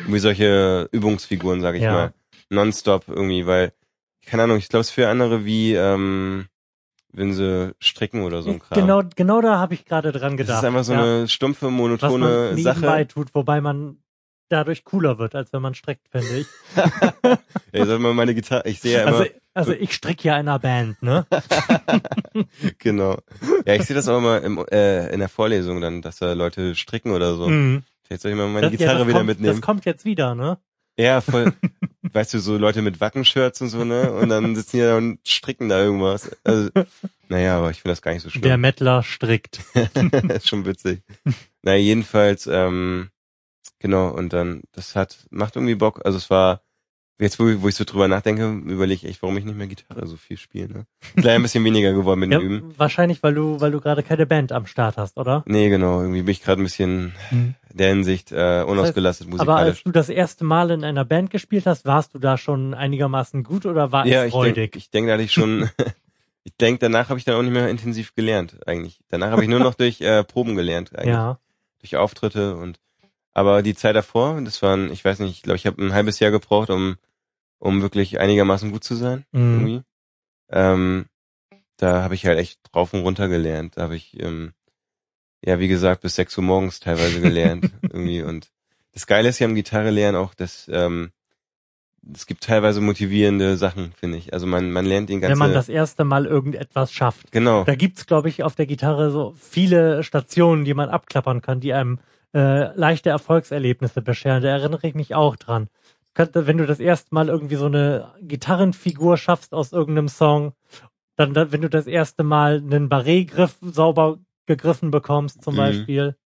irgendwie solche Übungsfiguren, sag ich
Ja.
mal. Nonstop irgendwie, weil, keine Ahnung, ich glaube, es für andere wie, ähm, wenn sie stricken oder so ein Kram.
Genau, genau da habe ich gerade dran
Das
gedacht.
ist einfach so
ja.
eine stumpfe,
was man
monotone Sache.
tut, wobei man dadurch cooler wird, als wenn man streckt, finde ich.
Ey, sag mal, meine Gitarre, ich sehe ja immer,
Also, also ich stricke ja in einer Band, ne?
genau. Ja, ich sehe das auch immer im, äh, in der Vorlesung dann, dass da Leute stricken oder so.
Mhm.
Vielleicht soll ich mal meine
Das- ja,
Gitarre
das
wieder
kommt,
mitnehmen.
Das kommt jetzt wieder, ne?
Ja, voll. weißt du, so Leute mit Wackenshirts und so, ne? Und dann sitzen die da und stricken da irgendwas. Also, naja, aber ich finde das gar nicht so
Der
schlimm.
Mettler strickt.
ist schon witzig. naja, jedenfalls, ähm, genau, und dann, das hat, macht irgendwie Bock. Also es war, jetzt wo, ich- wo ich so drüber nachdenke, überlege ich echt, warum ich nicht mehr Gitarre so viel spiele, ne? Gleich ein bisschen weniger geworden mit dem
Ja,
Üben.
wahrscheinlich, weil du, weil du gerade keine Band am Start hast, oder?
Nee, genau, irgendwie bin ich gerade ein bisschen in der Hinsicht äh, unausgelastet
Aber als
musikalisch.
du das erste Mal in einer Band gespielt hast, warst du da schon einigermaßen gut oder war
ja,
es
ich
freudig?
denke, ich denk, da hatte ich schon, ich denk, danach habe ich dann auch nicht mehr intensiv gelernt, eigentlich. Danach habe ich nur noch durch äh, Proben gelernt, eigentlich.
ja.
Durch Auftritte und, aber die Zeit davor, das waren, ich weiß nicht, ich glaube, ich habe ein halbes Jahr gebraucht, um, um wirklich einigermaßen gut zu sein,
Mhm.
irgendwie. Ähm, da habe ich halt echt drauf und runter gelernt. Da habe ich, ähm, ja, wie gesagt, bis 6 Uhr morgens teilweise gelernt, irgendwie. Und das Geile ist ja am Gitarre lernen auch, dass, ähm, es gibt teilweise motivierende Sachen, finde ich. Also man, man lernt den ganzen,
Wenn man das erste Mal irgendetwas schafft.
genau,
Da gibt's, glaube ich, auf der Gitarre so viele Stationen, die man abklappern kann, die einem äh, leichte Erfolgserlebnisse bescheren. Da erinnere ich mich auch dran. Könnte, wenn du das erste Mal irgendwie so eine Gitarrenfigur schaffst aus irgendeinem Song, dann, dann wenn du das erste Mal einen Barré-Griff sauber gegriffen bekommst, zum
Mhm.
Beispiel.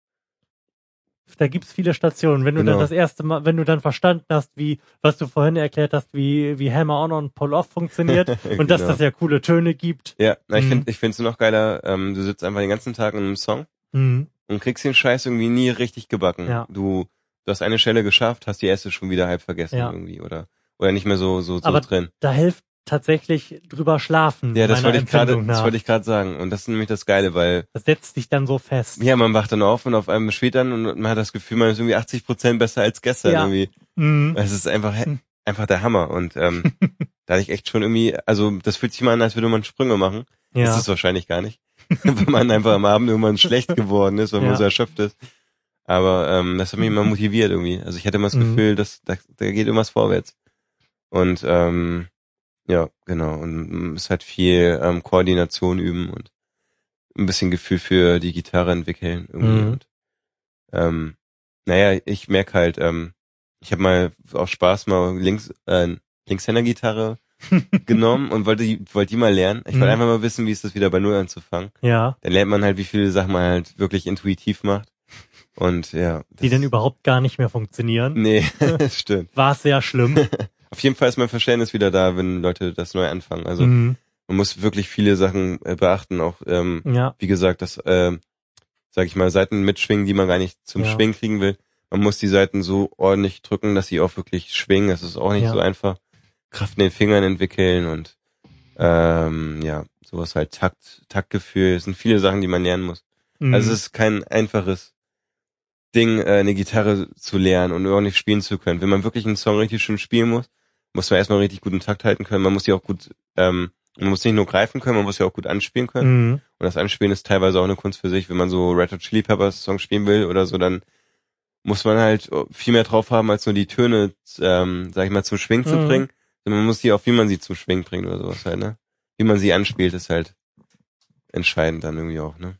Da gibt's viele Stationen. Wenn du
Genau.
dann das erste Mal, wenn du dann verstanden hast, wie, was du vorhin erklärt hast, wie, wie Hammer-On und Pull-Off funktioniert und dass
Genau.
das ja coole Töne gibt.
Ja, na, ich
Mhm.
finde ich finde es noch geiler, ähm, du sitzt einfach den ganzen Tag in einem Song
Mhm.
Und kriegst den Scheiß irgendwie nie richtig gebacken.
Ja.
Du, du hast eine Stelle geschafft, hast die erste schon wieder halb vergessen
Ja.
irgendwie oder oder nicht mehr so so, so
Aber
drin.
da hilft tatsächlich drüber schlafen.
Ja, das wollte ich gerade, das wollte ich gerade sagen und das ist nämlich das Geile, weil
Das setzt sich dann so fest.
ja, man wacht dann auf und auf einmal dann und man hat das Gefühl, man ist irgendwie 80 Prozent besser als gestern
Ja.
irgendwie.
Mhm.
Es ist einfach
Hm.
einfach der Hammer und ähm, da hatte ich echt schon irgendwie, also das fühlt sich mal an, als würde man Sprünge machen. Das
Ja.
ist es wahrscheinlich gar nicht. weil man einfach am Abend irgendwann schlecht geworden ist, weil man
Ja.
so erschöpft ist. Aber ähm, das hat mich immer motiviert irgendwie. Also ich hatte immer das
Mhm.
Gefühl, dass da, da geht irgendwas vorwärts. Und ähm, ja, genau. Und es hat viel ähm, Koordination üben und ein bisschen Gefühl für die Gitarre entwickeln irgendwie.
Mhm.
Und, ähm, naja, ich merk halt, ähm, ich habe mal aus Spaß mal links, äh, Linkshänder-Gitarre genommen und wollte die, wollte die mal lernen. Ich wollte
Mhm.
einfach mal wissen, wie ist das wieder bei Null anzufangen.
Ja.
Dann lernt man halt, wie viele Sachen man halt wirklich intuitiv macht. Und ja.
Die dann überhaupt gar nicht mehr funktionieren.
Nee, das stimmt.
War sehr schlimm.
Auf jeden Fall ist mein Verständnis wieder da, wenn Leute das neu anfangen. Also
mhm.
man muss wirklich viele Sachen äh, beachten. Auch, ähm,
Ja.
wie gesagt, dass, ähm, sag ich mal, Seiten mitschwingen, die man gar nicht zum
Ja.
Schwingen kriegen will. Man muss die Seiten so ordentlich drücken, dass sie auch wirklich schwingen. Das ist auch nicht
Ja.
so einfach. Kraft in den Fingern entwickeln und ähm, ja, sowas halt Takt, Taktgefühl. Es sind viele Sachen, die man lernen muss.
Mhm.
Also es ist kein einfaches Ding, äh, eine Gitarre zu lernen und ordentlich spielen zu können. Wenn man wirklich einen Song richtig schön spielen muss, muss man erstmal richtig guten Takt halten können. Man muss die auch gut, ähm, man muss nicht nur greifen können, man muss ja auch gut anspielen können.
mhm.
Und das Anspielen ist teilweise auch eine Kunst für sich. Wenn man so Red Hot Chili Peppers Song spielen will oder so, dann muss man halt viel mehr drauf haben, als nur die Töne, ähm, sag ich mal, zum Schwingen zu
Mhm.
bringen. Man muss die auch, wie man sie zum Schwingen bringt oder sowas halt, ne? Wie man sie anspielt, ist halt entscheidend dann irgendwie auch, ne?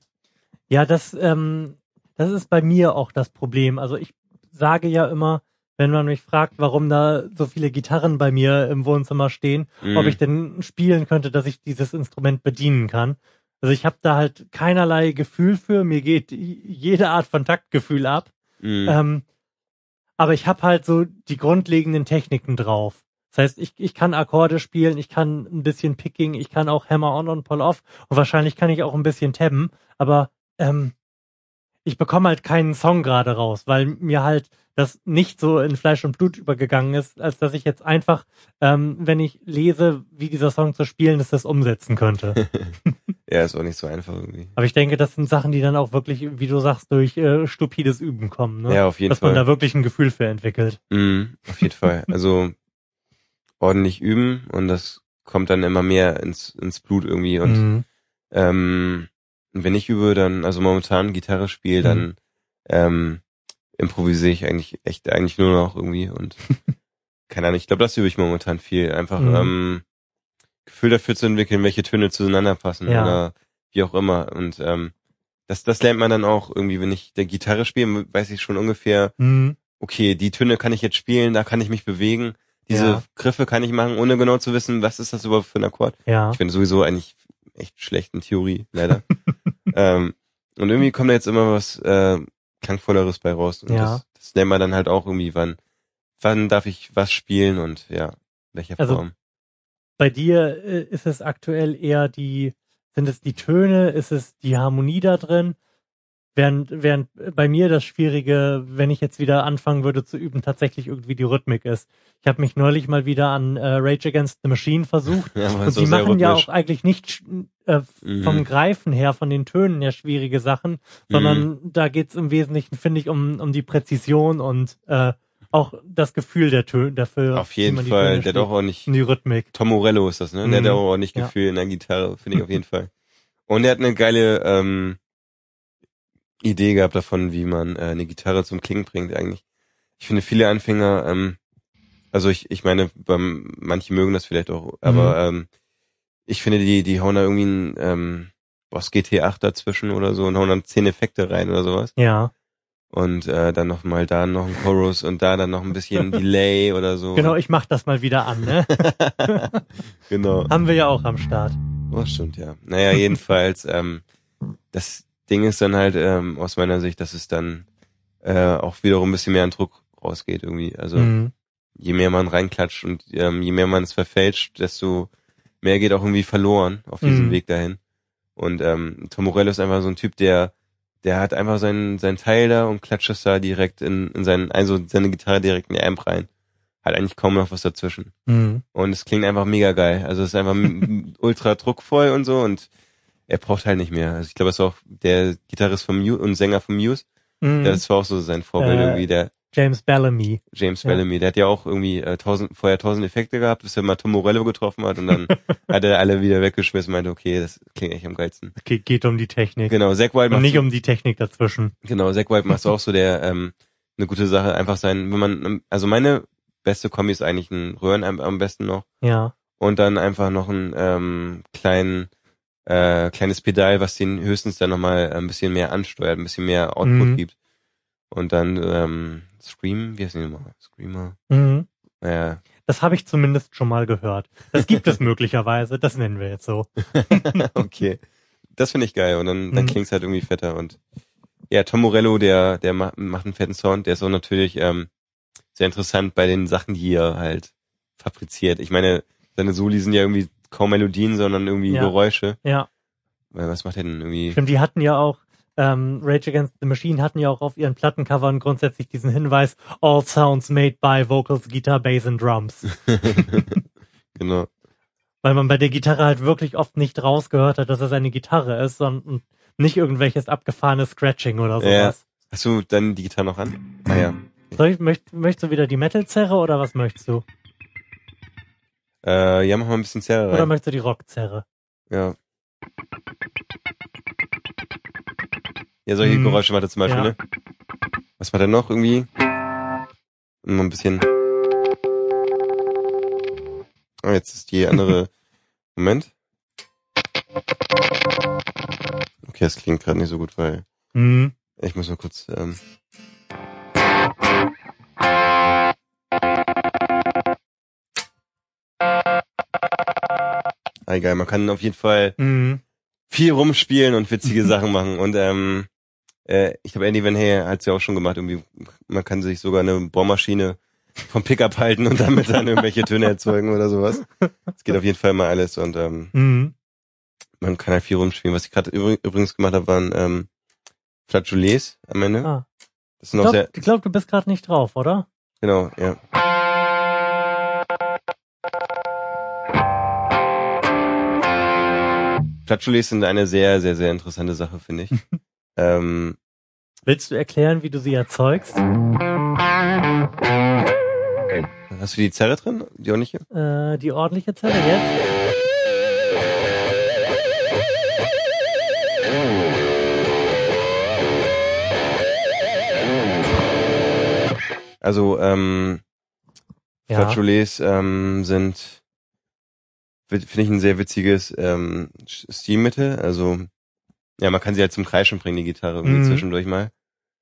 Ja, das, ähm, das ist bei mir auch das Problem. Also ich sage ja immer, wenn man mich fragt, warum da so viele Gitarren bei mir im Wohnzimmer stehen,
Mhm.
ob ich denn spielen könnte, dass ich dieses Instrument bedienen kann. Also ich habe da halt keinerlei Gefühl für. Mir geht jede Art von Taktgefühl ab.
Mhm.
Ähm, aber ich habe halt so die grundlegenden Techniken drauf. Das heißt, ich, ich kann Akkorde spielen, ich kann ein bisschen Picking, ich kann auch Hammer-on und Pull-off und wahrscheinlich kann ich auch ein bisschen tabben, aber ähm, ich bekomme halt keinen Song gerade raus, weil mir halt das nicht so in Fleisch und Blut übergegangen ist, als dass ich jetzt einfach, ähm, wenn ich lese, wie dieser Song zu spielen ist, das umsetzen könnte.
ja, ist auch nicht so einfach irgendwie.
Aber ich denke, das sind Sachen, die dann auch wirklich, wie du sagst, durch äh, stupides Üben kommen. Ne?
Ja, auf jeden
Dass man
Fall.
da wirklich ein Gefühl für entwickelt.
Mhm, auf jeden Fall. Also ordentlich üben und das kommt dann immer mehr ins, ins Blut irgendwie. Und
Mhm.
ähm, wenn ich übe, dann, also momentan Gitarre spiele, dann
Mhm.
ähm, improvisiere ich eigentlich echt eigentlich nur noch irgendwie und keine Ahnung, ich glaube, das übe ich momentan viel. Einfach
Mhm.
ähm, Gefühl dafür zu entwickeln, welche Töne zueinander passen
Ja.
oder wie auch immer. Und ähm, das, das lernt man dann auch irgendwie, wenn ich der Gitarre spiele, weiß ich schon ungefähr,
Mhm.
okay, die Töne kann ich jetzt spielen, da kann ich mich bewegen, diese
Ja.
Griffe kann ich machen, ohne genau zu wissen, was ist das überhaupt für ein Akkord.
Ja.
Ich bin sowieso eigentlich echt schlecht in Theorie, leider. ähm, und irgendwie kommt da jetzt immer was äh, klangvolleres bei raus. Und
Ja.
das, das lernt man dann halt auch irgendwie, wann, wann darf ich was spielen und ja, welcher
Also,
Form.
Bei dir äh, ist es aktuell eher die, sind es die Töne, ist es die Harmonie da drin? Während, während bei mir das Schwierige, wenn ich jetzt wieder anfangen würde zu üben, tatsächlich irgendwie die Rhythmik ist. Ich habe mich neulich mal wieder an äh, Rage Against the Machine versucht
Ja,
und
so
die machen ja
rhythmisch.
auch eigentlich nicht äh, vom
Mhm.
Greifen her, von den Tönen her schwierige Sachen, sondern da geht's im Wesentlichen, finde ich, um, um die Präzision und äh, auch das Gefühl der Töne dafür.
Auf jeden Fall, der hat auch nicht
die Rhythmik.
Tom Morello ist das, ne? Der
Mhm.
hat auch ordentlich
Ja.
Gefühl in der Gitarre, finde ich auf jeden Fall. Und er hat eine geile ähm, Idee gehabt davon, wie man äh, eine Gitarre zum Klingen bringt eigentlich. Ich finde viele Anfänger, ähm, also ich, ich meine, beim, manche mögen das vielleicht auch, aber
Mhm.
ähm, ich finde, die, die hauen da irgendwie ein ähm, Boss GT8 dazwischen oder so und hauen dann zehn Effekte rein oder sowas.
Ja,
Und äh, dann noch mal da noch ein Chorus und da dann noch ein bisschen Delay oder so.
genau, ich mach das mal wieder an, ne?
genau.
Haben wir ja auch am Start.
Oh, stimmt, ja. Naja, jedenfalls, ähm, das Ding ist dann halt ähm, aus meiner Sicht, dass es dann äh, auch wiederum ein bisschen mehr an Druck rausgeht irgendwie. Also
Mhm.
je mehr man reinklatscht und ähm, je mehr man es verfälscht, desto mehr geht auch irgendwie verloren auf diesem
Mhm.
Weg dahin. Und ähm, Tom Morello ist einfach so ein Typ, der der hat einfach seinen sein Teil da und klatscht es da direkt in, in seinen, also seine Gitarre direkt in die Amp rein. Hat eigentlich kaum noch was dazwischen.
Mhm.
Und es klingt einfach mega geil. Also es ist einfach ultra druckvoll und so und er braucht halt nicht mehr. Also ich glaube, es ist auch der Gitarrist vom Muse und Sänger vom Muse.
Mhm.
Das war auch so sein Vorbild
Äh,
irgendwie, der
James Bellamy.
James
Ja.
Bellamy. Der hat ja auch irgendwie äh, tausend, vorher tausend Effekte gehabt, bis er mal Tom Morello getroffen hat und dann hat er alle wieder weggeschmissen und meinte, okay, das klingt echt am geilsten.
Ge geht um die Technik.
Genau, Zack White
Und
macht
nicht um die Technik dazwischen.
Genau, Zack White macht auch so der ähm, eine gute Sache, einfach sein, wenn man, also meine beste Kombi ist eigentlich ein Röhren am, am besten noch
Ja.
und dann einfach noch ein ähm, kleinen äh, kleines Pedal, was den höchstens dann nochmal ein bisschen mehr ansteuert, ein bisschen mehr Output
Mhm.
gibt. Und dann ähm, Scream, wie heißt die nochmal? Screamer.
Mhm.
Ja.
Das habe ich zumindest schon mal gehört. Das gibt es möglicherweise, das nennen wir jetzt so.
okay. Das finde ich geil und dann, dann
Mhm.
klingt's halt irgendwie fetter und ja, Tom Morello, der, der ma- macht einen fetten Sound, der ist auch natürlich ähm, sehr interessant bei den Sachen, die er halt fabriziert. Ich meine, seine Soli sind ja irgendwie kaum Melodien, sondern irgendwie
Ja.
Geräusche.
Ja,
Weil Was macht er denn irgendwie?
stimmt. Die hatten ja auch, ähm, Rage Against the Machine hatten ja auch auf ihren Plattencovern grundsätzlich diesen Hinweis, all sounds made by Vocals, Guitar, Bass and Drums.
genau.
Weil man bei der Gitarre halt wirklich oft nicht rausgehört hat, dass es eine Gitarre ist, sondern nicht irgendwelches abgefahrenes Scratching oder
Ja.
sowas.
Hast du dann die Gitarre noch an? Ah ja.
Soll ich, möcht, möchtest du wieder die Metal-Zerre oder was möchtest du?
Äh, ja, mach mal ein bisschen Zerre
Oder
rein.
möchtest du die Rock-Zerre?
Ja. Ja, solche
Hm.
Geräusche macht er zum Beispiel,
Ja.
ne? Was macht er noch irgendwie? Mal ein bisschen. Oh, jetzt ist die andere. Moment. Okay, das klingt gerade nicht so gut, weil
Hm.
ich muss mal kurz. Ähm egal, man kann auf jeden Fall
Hm.
viel rumspielen und witzige Sachen machen. Und ähm, äh, ich glaube, Andy Van Hey hat's ja auch schon gemacht. Irgendwie, man kann sich sogar eine Bohrmaschine vom Pickup halten und damit dann irgendwelche Töne erzeugen oder sowas. Es geht auf jeden Fall mal alles und ähm,
Hm.
man kann halt viel rumspielen. Was ich gerade übr- übrigens gemacht habe, waren ähm, Flatulés am Ende.
Ah.
Das sind
Ich glaube, glaub, du bist gerade nicht drauf, oder?
genau, ja. Flatulés sind eine sehr, sehr, sehr interessante Sache, finde ich. ähm,
Willst du erklären, wie du sie erzeugst?
hast du die Zerre drin? Die ordentliche?
Äh, die ordentliche Zelle jetzt?
Also, ähm,
Ja.
Flatulés ähm, sind, finde ich, ein sehr witziges ähm, Stilmittel. Also, ja, man kann sie halt zum Kreischen bringen, die Gitarre, irgendwie
Mhm.
zwischendurch mal.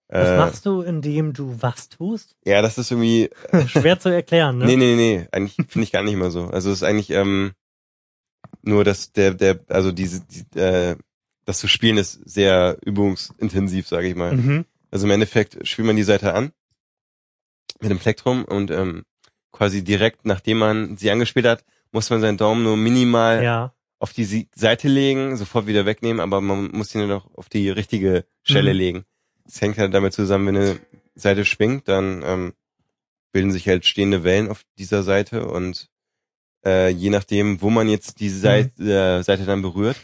Das
Äh,
machst du, indem du was tust?
ja, das ist irgendwie,
Schwer zu erklären, ne?
nee, nee, nee, nee, eigentlich finde ich gar nicht mal so. Also, es ist eigentlich ähm, nur, dass der, der, also diese, die, äh, das zu spielen ist sehr übungsintensiv, sage ich mal.
Mhm.
Also im Endeffekt spielt man die Seite an mit dem Plektrum und ähm, quasi direkt nachdem man sie angespielt hat, muss man seinen Daumen nur minimal
Ja.
auf die Seite legen, sofort wieder wegnehmen, aber man muss ihn noch auf die richtige Stelle
Mhm.
legen. Das hängt halt damit zusammen, wenn eine Seite schwingt, dann ähm, bilden sich halt stehende Wellen auf dieser Seite und äh, je nachdem, wo man jetzt diese Seite, äh, Seite dann berührt,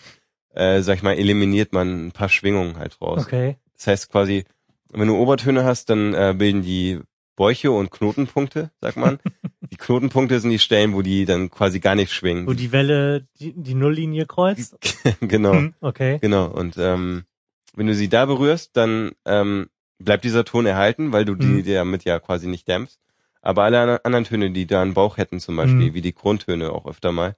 äh, sag ich mal, eliminiert man ein paar Schwingungen halt raus.
Okay.
Das heißt quasi, wenn du Obertöne hast, dann äh, bilden die Bäuche und Knotenpunkte, sagt man. die Knotenpunkte sind die Stellen, wo die dann quasi gar nicht schwingen.
Wo die Welle die, die Nulllinie kreuzt?
genau,
Hm, okay.
genau. Und ähm, wenn du sie da berührst, dann ähm, bleibt dieser Ton erhalten, weil du die
Mhm.
damit ja quasi nicht dämpfst. Aber alle an- anderen Töne, die da einen Bauch hätten zum Beispiel,
Mhm.
wie die Grundtöne auch öfter mal,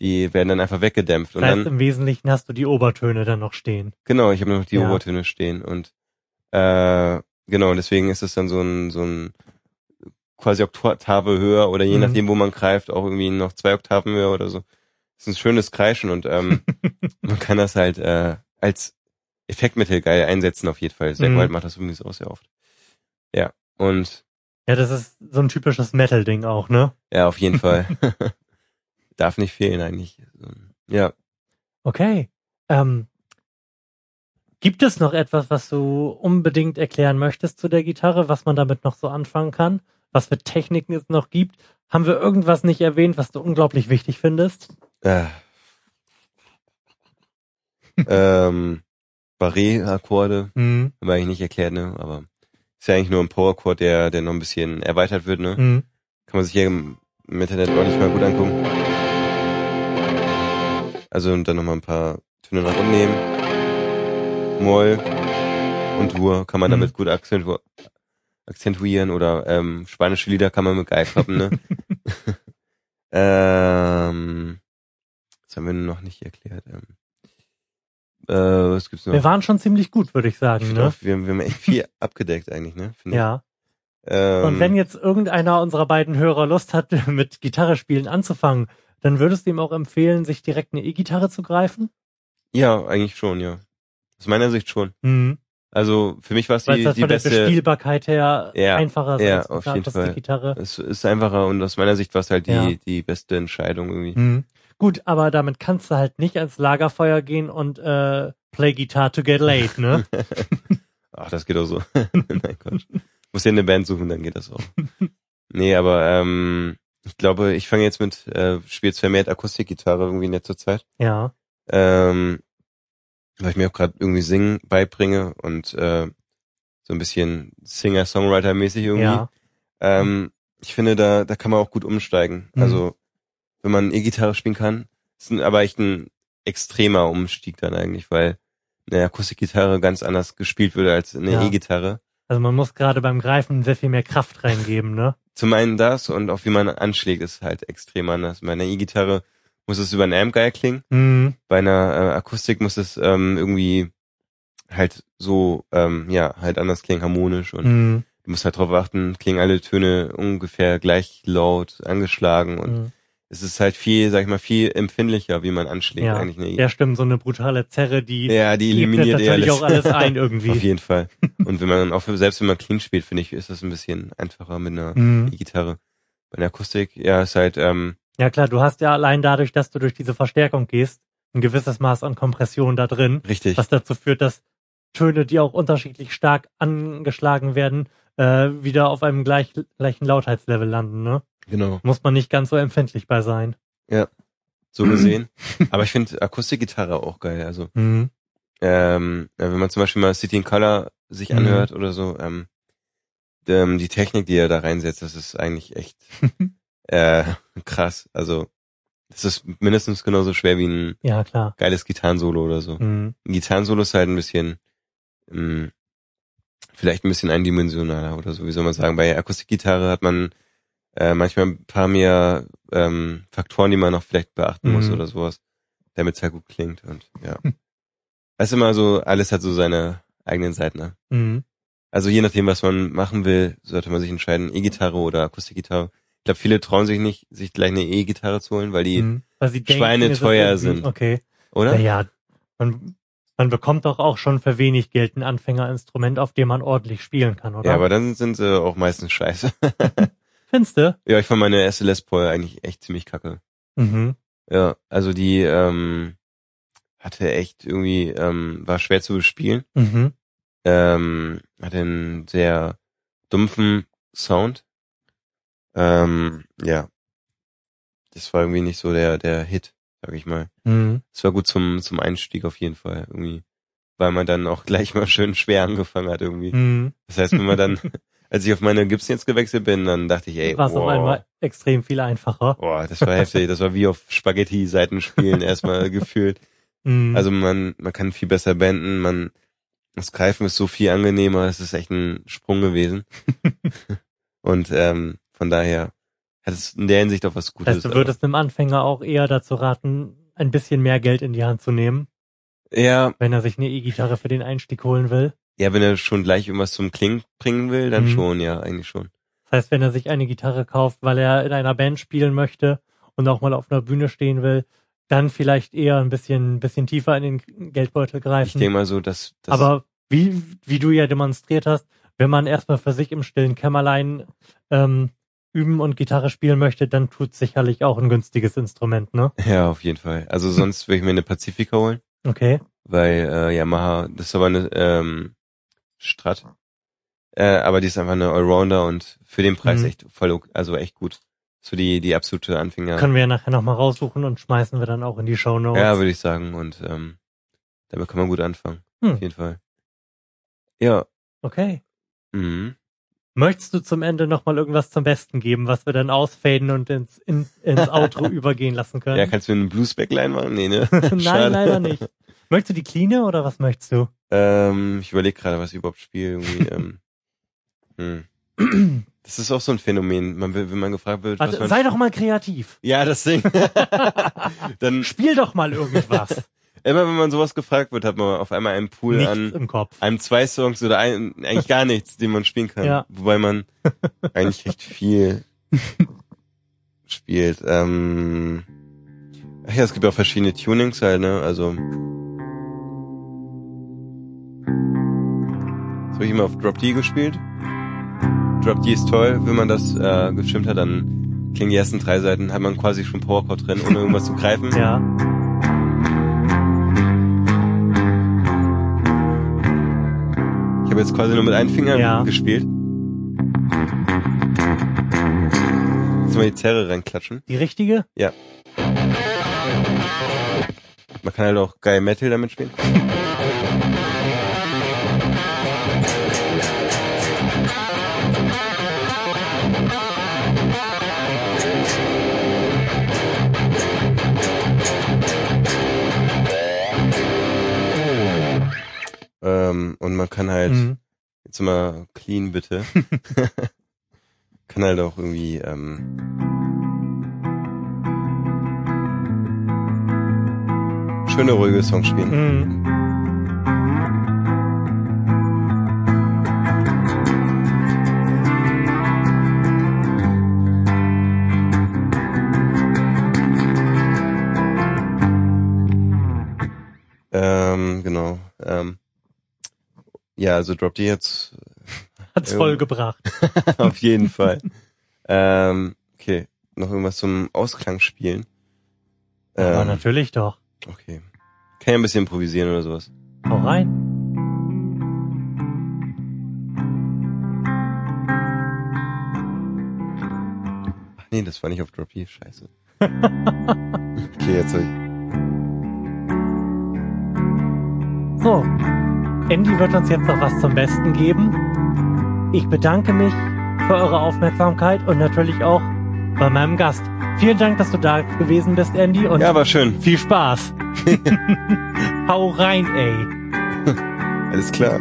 die werden dann einfach weggedämpft.
Das
Und
heißt,
dann,
im Wesentlichen hast du die Obertöne dann noch stehen.
Genau, ich habe noch die
Ja.
Obertöne stehen und äh, genau, deswegen ist es dann so ein so ein quasi Oktave höher oder je
Mhm.
nachdem, wo man greift, auch irgendwie noch zwei Oktaven höher oder so. Das ist ein schönes Kreischen und ähm, man kann das halt äh, als Effektmittel geil einsetzen auf jeden Fall. Zack
Mhm.
White macht das übrigens auch sehr oft. Ja, und
Ja, das ist so ein typisches Metal-Ding auch, ne?
ja, auf jeden Fall. Darf nicht fehlen eigentlich. Ja,
Okay. Ähm, gibt es noch etwas, was du unbedingt erklären möchtest zu der Gitarre, was man damit noch so anfangen kann? Was für Techniken es noch gibt? Haben wir irgendwas nicht erwähnt, was du unglaublich wichtig findest?
Äh. ähm, Barré-Akkorde,
Mhm.
haben wir eigentlich nicht erklärt, ne? Aber ist ja eigentlich nur ein Power-Chord, der, der noch ein bisschen erweitert wird, ne?
Mhm.
Kann man sich hier im im Internet auch nicht mal gut angucken. Also und dann nochmal ein paar Töne nach unten nehmen. Moll und Dur kann man
Mhm.
damit gut akzentu akzentuieren oder ähm, spanische Lieder kann man mit Geil klappen, ne? ähm, das haben wir noch nicht erklärt. Ähm, äh, was gibt's noch?
Wir waren schon ziemlich gut, würde ich
Ich
sagen,
find
ne?
auch, wir, wir haben echt viel abgedeckt eigentlich, ne? Finde ich.
Ja.
Ähm,
Und wenn jetzt irgendeiner unserer beiden Hörer Lust hat, mit Gitarre spielen anzufangen, dann würdest du ihm auch empfehlen, sich direkt eine E-Gitarre zu greifen?
ja, eigentlich schon, ja. Aus meiner Sicht schon.
Mhm.
Also für mich war es die,
das
die
von der
beste.
Bespielbarkeit her
Ja,
einfacher
ja,
als
auf jeden Fall.
Akustikgitarre.
Es ist einfacher und aus meiner Sicht war es halt die,
Ja.
die beste Entscheidung irgendwie.
Mhm. Gut, aber damit kannst du halt nicht ans Lagerfeuer gehen und äh, play guitar to get laid, ne?
Ach, das geht auch so. Nein, Quatsch. Muss ja eine Band suchen, dann geht das auch. Nee, aber ähm, ich glaube, ich fange jetzt mit, äh, spiele jetzt vermehrt Akustikgitarre irgendwie in letzter Zeit.
ja.
Ähm, weil ich mir auch gerade irgendwie Singen beibringe und äh, so ein bisschen Singer-Songwriter-mäßig irgendwie.
Ja.
Ähm, ich finde, da, da kann man auch gut umsteigen.
Mhm.
Also, wenn man E-Gitarre spielen kann, ist ein, aber echt ein extremer Umstieg dann eigentlich, weil eine Akustikgitarre ganz anders gespielt würde als eine
Ja.
E-Gitarre.
Also man muss gerade beim Greifen sehr viel mehr Kraft reingeben, ne?
Zum einen das und auch wie man anschlägt, ist halt extrem anders. Bei einer E-Gitarre muss es über einen Amp geil klingen.
Mhm.
Bei einer äh, Akustik muss es ähm, irgendwie halt so, ähm, ja, halt anders klingen, harmonisch und
Mhm.
du musst halt drauf achten, klingen alle Töne ungefähr gleich laut, angeschlagen und
Mhm.
es ist halt viel, sag ich mal, viel empfindlicher, wie man anschlägt
Ja.
eigentlich. Eine
Ja, stimmt, so eine brutale Zerre, die
ja, die eliminiert eh
natürlich
alles.
auch alles ein irgendwie.
Auf jeden Fall. Und wenn man auch selbst wenn man clean spielt, finde ich, ist das ein bisschen einfacher mit einer
Mhm.
E-Gitarre. Bei einer Akustik, ja, ist halt, ähm,
Ja klar, du hast ja allein dadurch, dass du durch diese Verstärkung gehst, ein gewisses Maß an Kompression da drin,
richtig.
was dazu führt, dass Töne, die auch unterschiedlich stark angeschlagen werden, äh, wieder auf einem gleich, gleichen Lautheitslevel landen, ne?
Genau.
Muss man nicht ganz so empfindlich bei sein.
So gesehen. Aber ich finde Akustikgitarre auch geil. Also,
Mhm.
ähm, ja, wenn man zum Beispiel mal City in Color sich
Mhm.
anhört oder so, ähm, ähm, die Technik, die er da reinsetzt, das ist eigentlich echt äh, krass. Also, das ist mindestens genauso schwer wie ein
Ja, klar.
geiles Gitarrensolo oder so.
Mhm.
Ein Gitarrensolo ist halt ein bisschen, ähm, vielleicht ein bisschen eindimensionaler oder so, wie soll man sagen. Bei Akustikgitarre hat man äh, manchmal ein paar mehr ähm, Faktoren, die man noch vielleicht beachten muss
Mhm.
oder sowas, damit es halt gut klingt und ja. Es ist immer so, alles hat so seine eigenen Seiten. Ne?
Mhm.
Also je nachdem, was man machen will, sollte man sich entscheiden, E-Gitarre oder Akustikgitarre. Ich glaube, viele trauen sich nicht, sich gleich eine E-Gitarre zu holen, weil die,
Mhm. Weil denken,
Schweine
ist
teuer sind.
Okay.
oder?
Ja, ja. Man, man bekommt doch auch schon für wenig Geld ein Anfängerinstrument, auf dem man ordentlich spielen kann, oder?
Ja, aber dann sind sie auch meistens scheiße.
Findest du?
ja, ich fand meine Les Paul eigentlich echt ziemlich kacke.
Mhm.
Ja, also die ähm, hatte echt irgendwie, ähm, war schwer zu bespielen.
Mhm.
Ähm, hatte einen sehr dumpfen Sound. Ähm, ja. Das war irgendwie nicht so der, der Hit, sag ich mal.
Mhm.
Es war gut zum, zum Einstieg auf jeden Fall, irgendwie. Weil man dann auch gleich mal schön schwer angefangen hat, irgendwie.
Mhm.
Das heißt, wenn man dann, als ich auf meine Gibson jetzt gewechselt bin, dann dachte ich, ey,
War es auf
wow,
einmal extrem viel einfacher.
boah, das war heftig. Das war wie auf Spaghetti-Seiten spielen, erstmal gefühlt.
Mhm.
Also man, man kann viel besser benden, man, das Greifen ist so viel angenehmer, es ist echt ein Sprung gewesen. Und ähm, von daher hat es in der Hinsicht auch was
das
Gutes.
heißt, du würdest einem Anfänger auch eher dazu raten, ein bisschen mehr Geld in die Hand zu nehmen,
ja,
wenn er sich eine E-Gitarre für den Einstieg holen will.
ja, wenn er schon gleich irgendwas zum Klingen bringen will, dann
Mhm.
schon, ja, eigentlich schon.
Das heißt, wenn er sich eine Gitarre kauft, weil er in einer Band spielen möchte und auch mal auf einer Bühne stehen will, dann vielleicht eher ein bisschen, bisschen tiefer in den Geldbeutel
Ich
greifen.
denke mal so, dass, dass
Aber wie, wie du ja demonstriert hast, wenn man erstmal für sich im stillen Kämmerlein ähm, üben und Gitarre spielen möchte, dann tut sicherlich auch ein günstiges Instrument, ne?
ja, auf jeden Fall. Also sonst würde ich mir eine Pacifica holen,
Okay.
weil äh, Yamaha, das ist aber eine ähm, Strat. Äh, aber die ist einfach eine Allrounder und für den Preis
Mhm.
echt voll, also echt gut. So die, die absolute Anfänger.
Können wir ja nachher nochmal raussuchen und schmeißen wir dann auch in die Show Notes.
Ja, würde ich sagen. Und ähm, damit kann man gut anfangen.
Hm.
Auf jeden Fall. Ja.
okay.
Mhm.
Möchtest du zum Ende nochmal irgendwas zum Besten geben, was wir dann ausfaden und ins, in, ins Outro übergehen lassen können?
Ja, kannst du mir einen Blues-Backline machen? Nee, ne?
Nein,
Schade.
leider nicht. Möchtest du die Cleane oder was möchtest du?
Ähm, ich überlege gerade, was ich überhaupt spiele. Irgendwie, ähm, hm. Das ist auch so ein Phänomen. Man will, wenn man gefragt wird,
Warte, sei doch mal kreativ.
Ja, das Ding. Dann,
Spiel doch mal irgendwas.
Immer wenn man sowas gefragt wird, hat man auf einmal einen Pool
Nichts
an
im Kopf.
einem zwei Songs oder ein, eigentlich gar nichts, den man spielen kann.
Ja.
Wobei man eigentlich recht viel spielt. Ähm, ach ja, es gibt auch verschiedene Tunings halt, ne? Also so habe ich immer auf Drop D gespielt. Drop D ist toll, wenn man das äh, gestimmt hat, dann klingen die ersten drei Seiten, hat man quasi schon Powerchord drin, ohne irgendwas zu greifen.
Ja.
Habe jetzt quasi nur mit einem Finger
Ja.
gespielt. Jetzt mal die Zerre reinklatschen.
Die richtige?
Ja. Man kann halt auch geil Metal damit spielen. Ähm, und man kann halt,
Mhm.
jetzt mal clean bitte, kann halt auch irgendwie, ähm, schöne ruhige Songs spielen.
Mhm.
Ja, also Drop D jetzt
Hat's
Ja.
voll gebracht.
auf jeden Fall. Ähm, okay, noch irgendwas zum Ausklang spielen. Ähm,
natürlich doch.
okay. Kann ja ein bisschen improvisieren oder sowas.
Hau rein.
Ach nee, das war nicht auf Drop D, scheiße. okay, jetzt hab ich.
So. Andy wird uns jetzt noch was zum Besten geben. Ich bedanke mich für eure Aufmerksamkeit und natürlich auch bei meinem Gast. Vielen Dank, dass du da gewesen bist, Andy, und
Ja, war schön.
viel Spaß. Hau rein, ey.
Alles klar.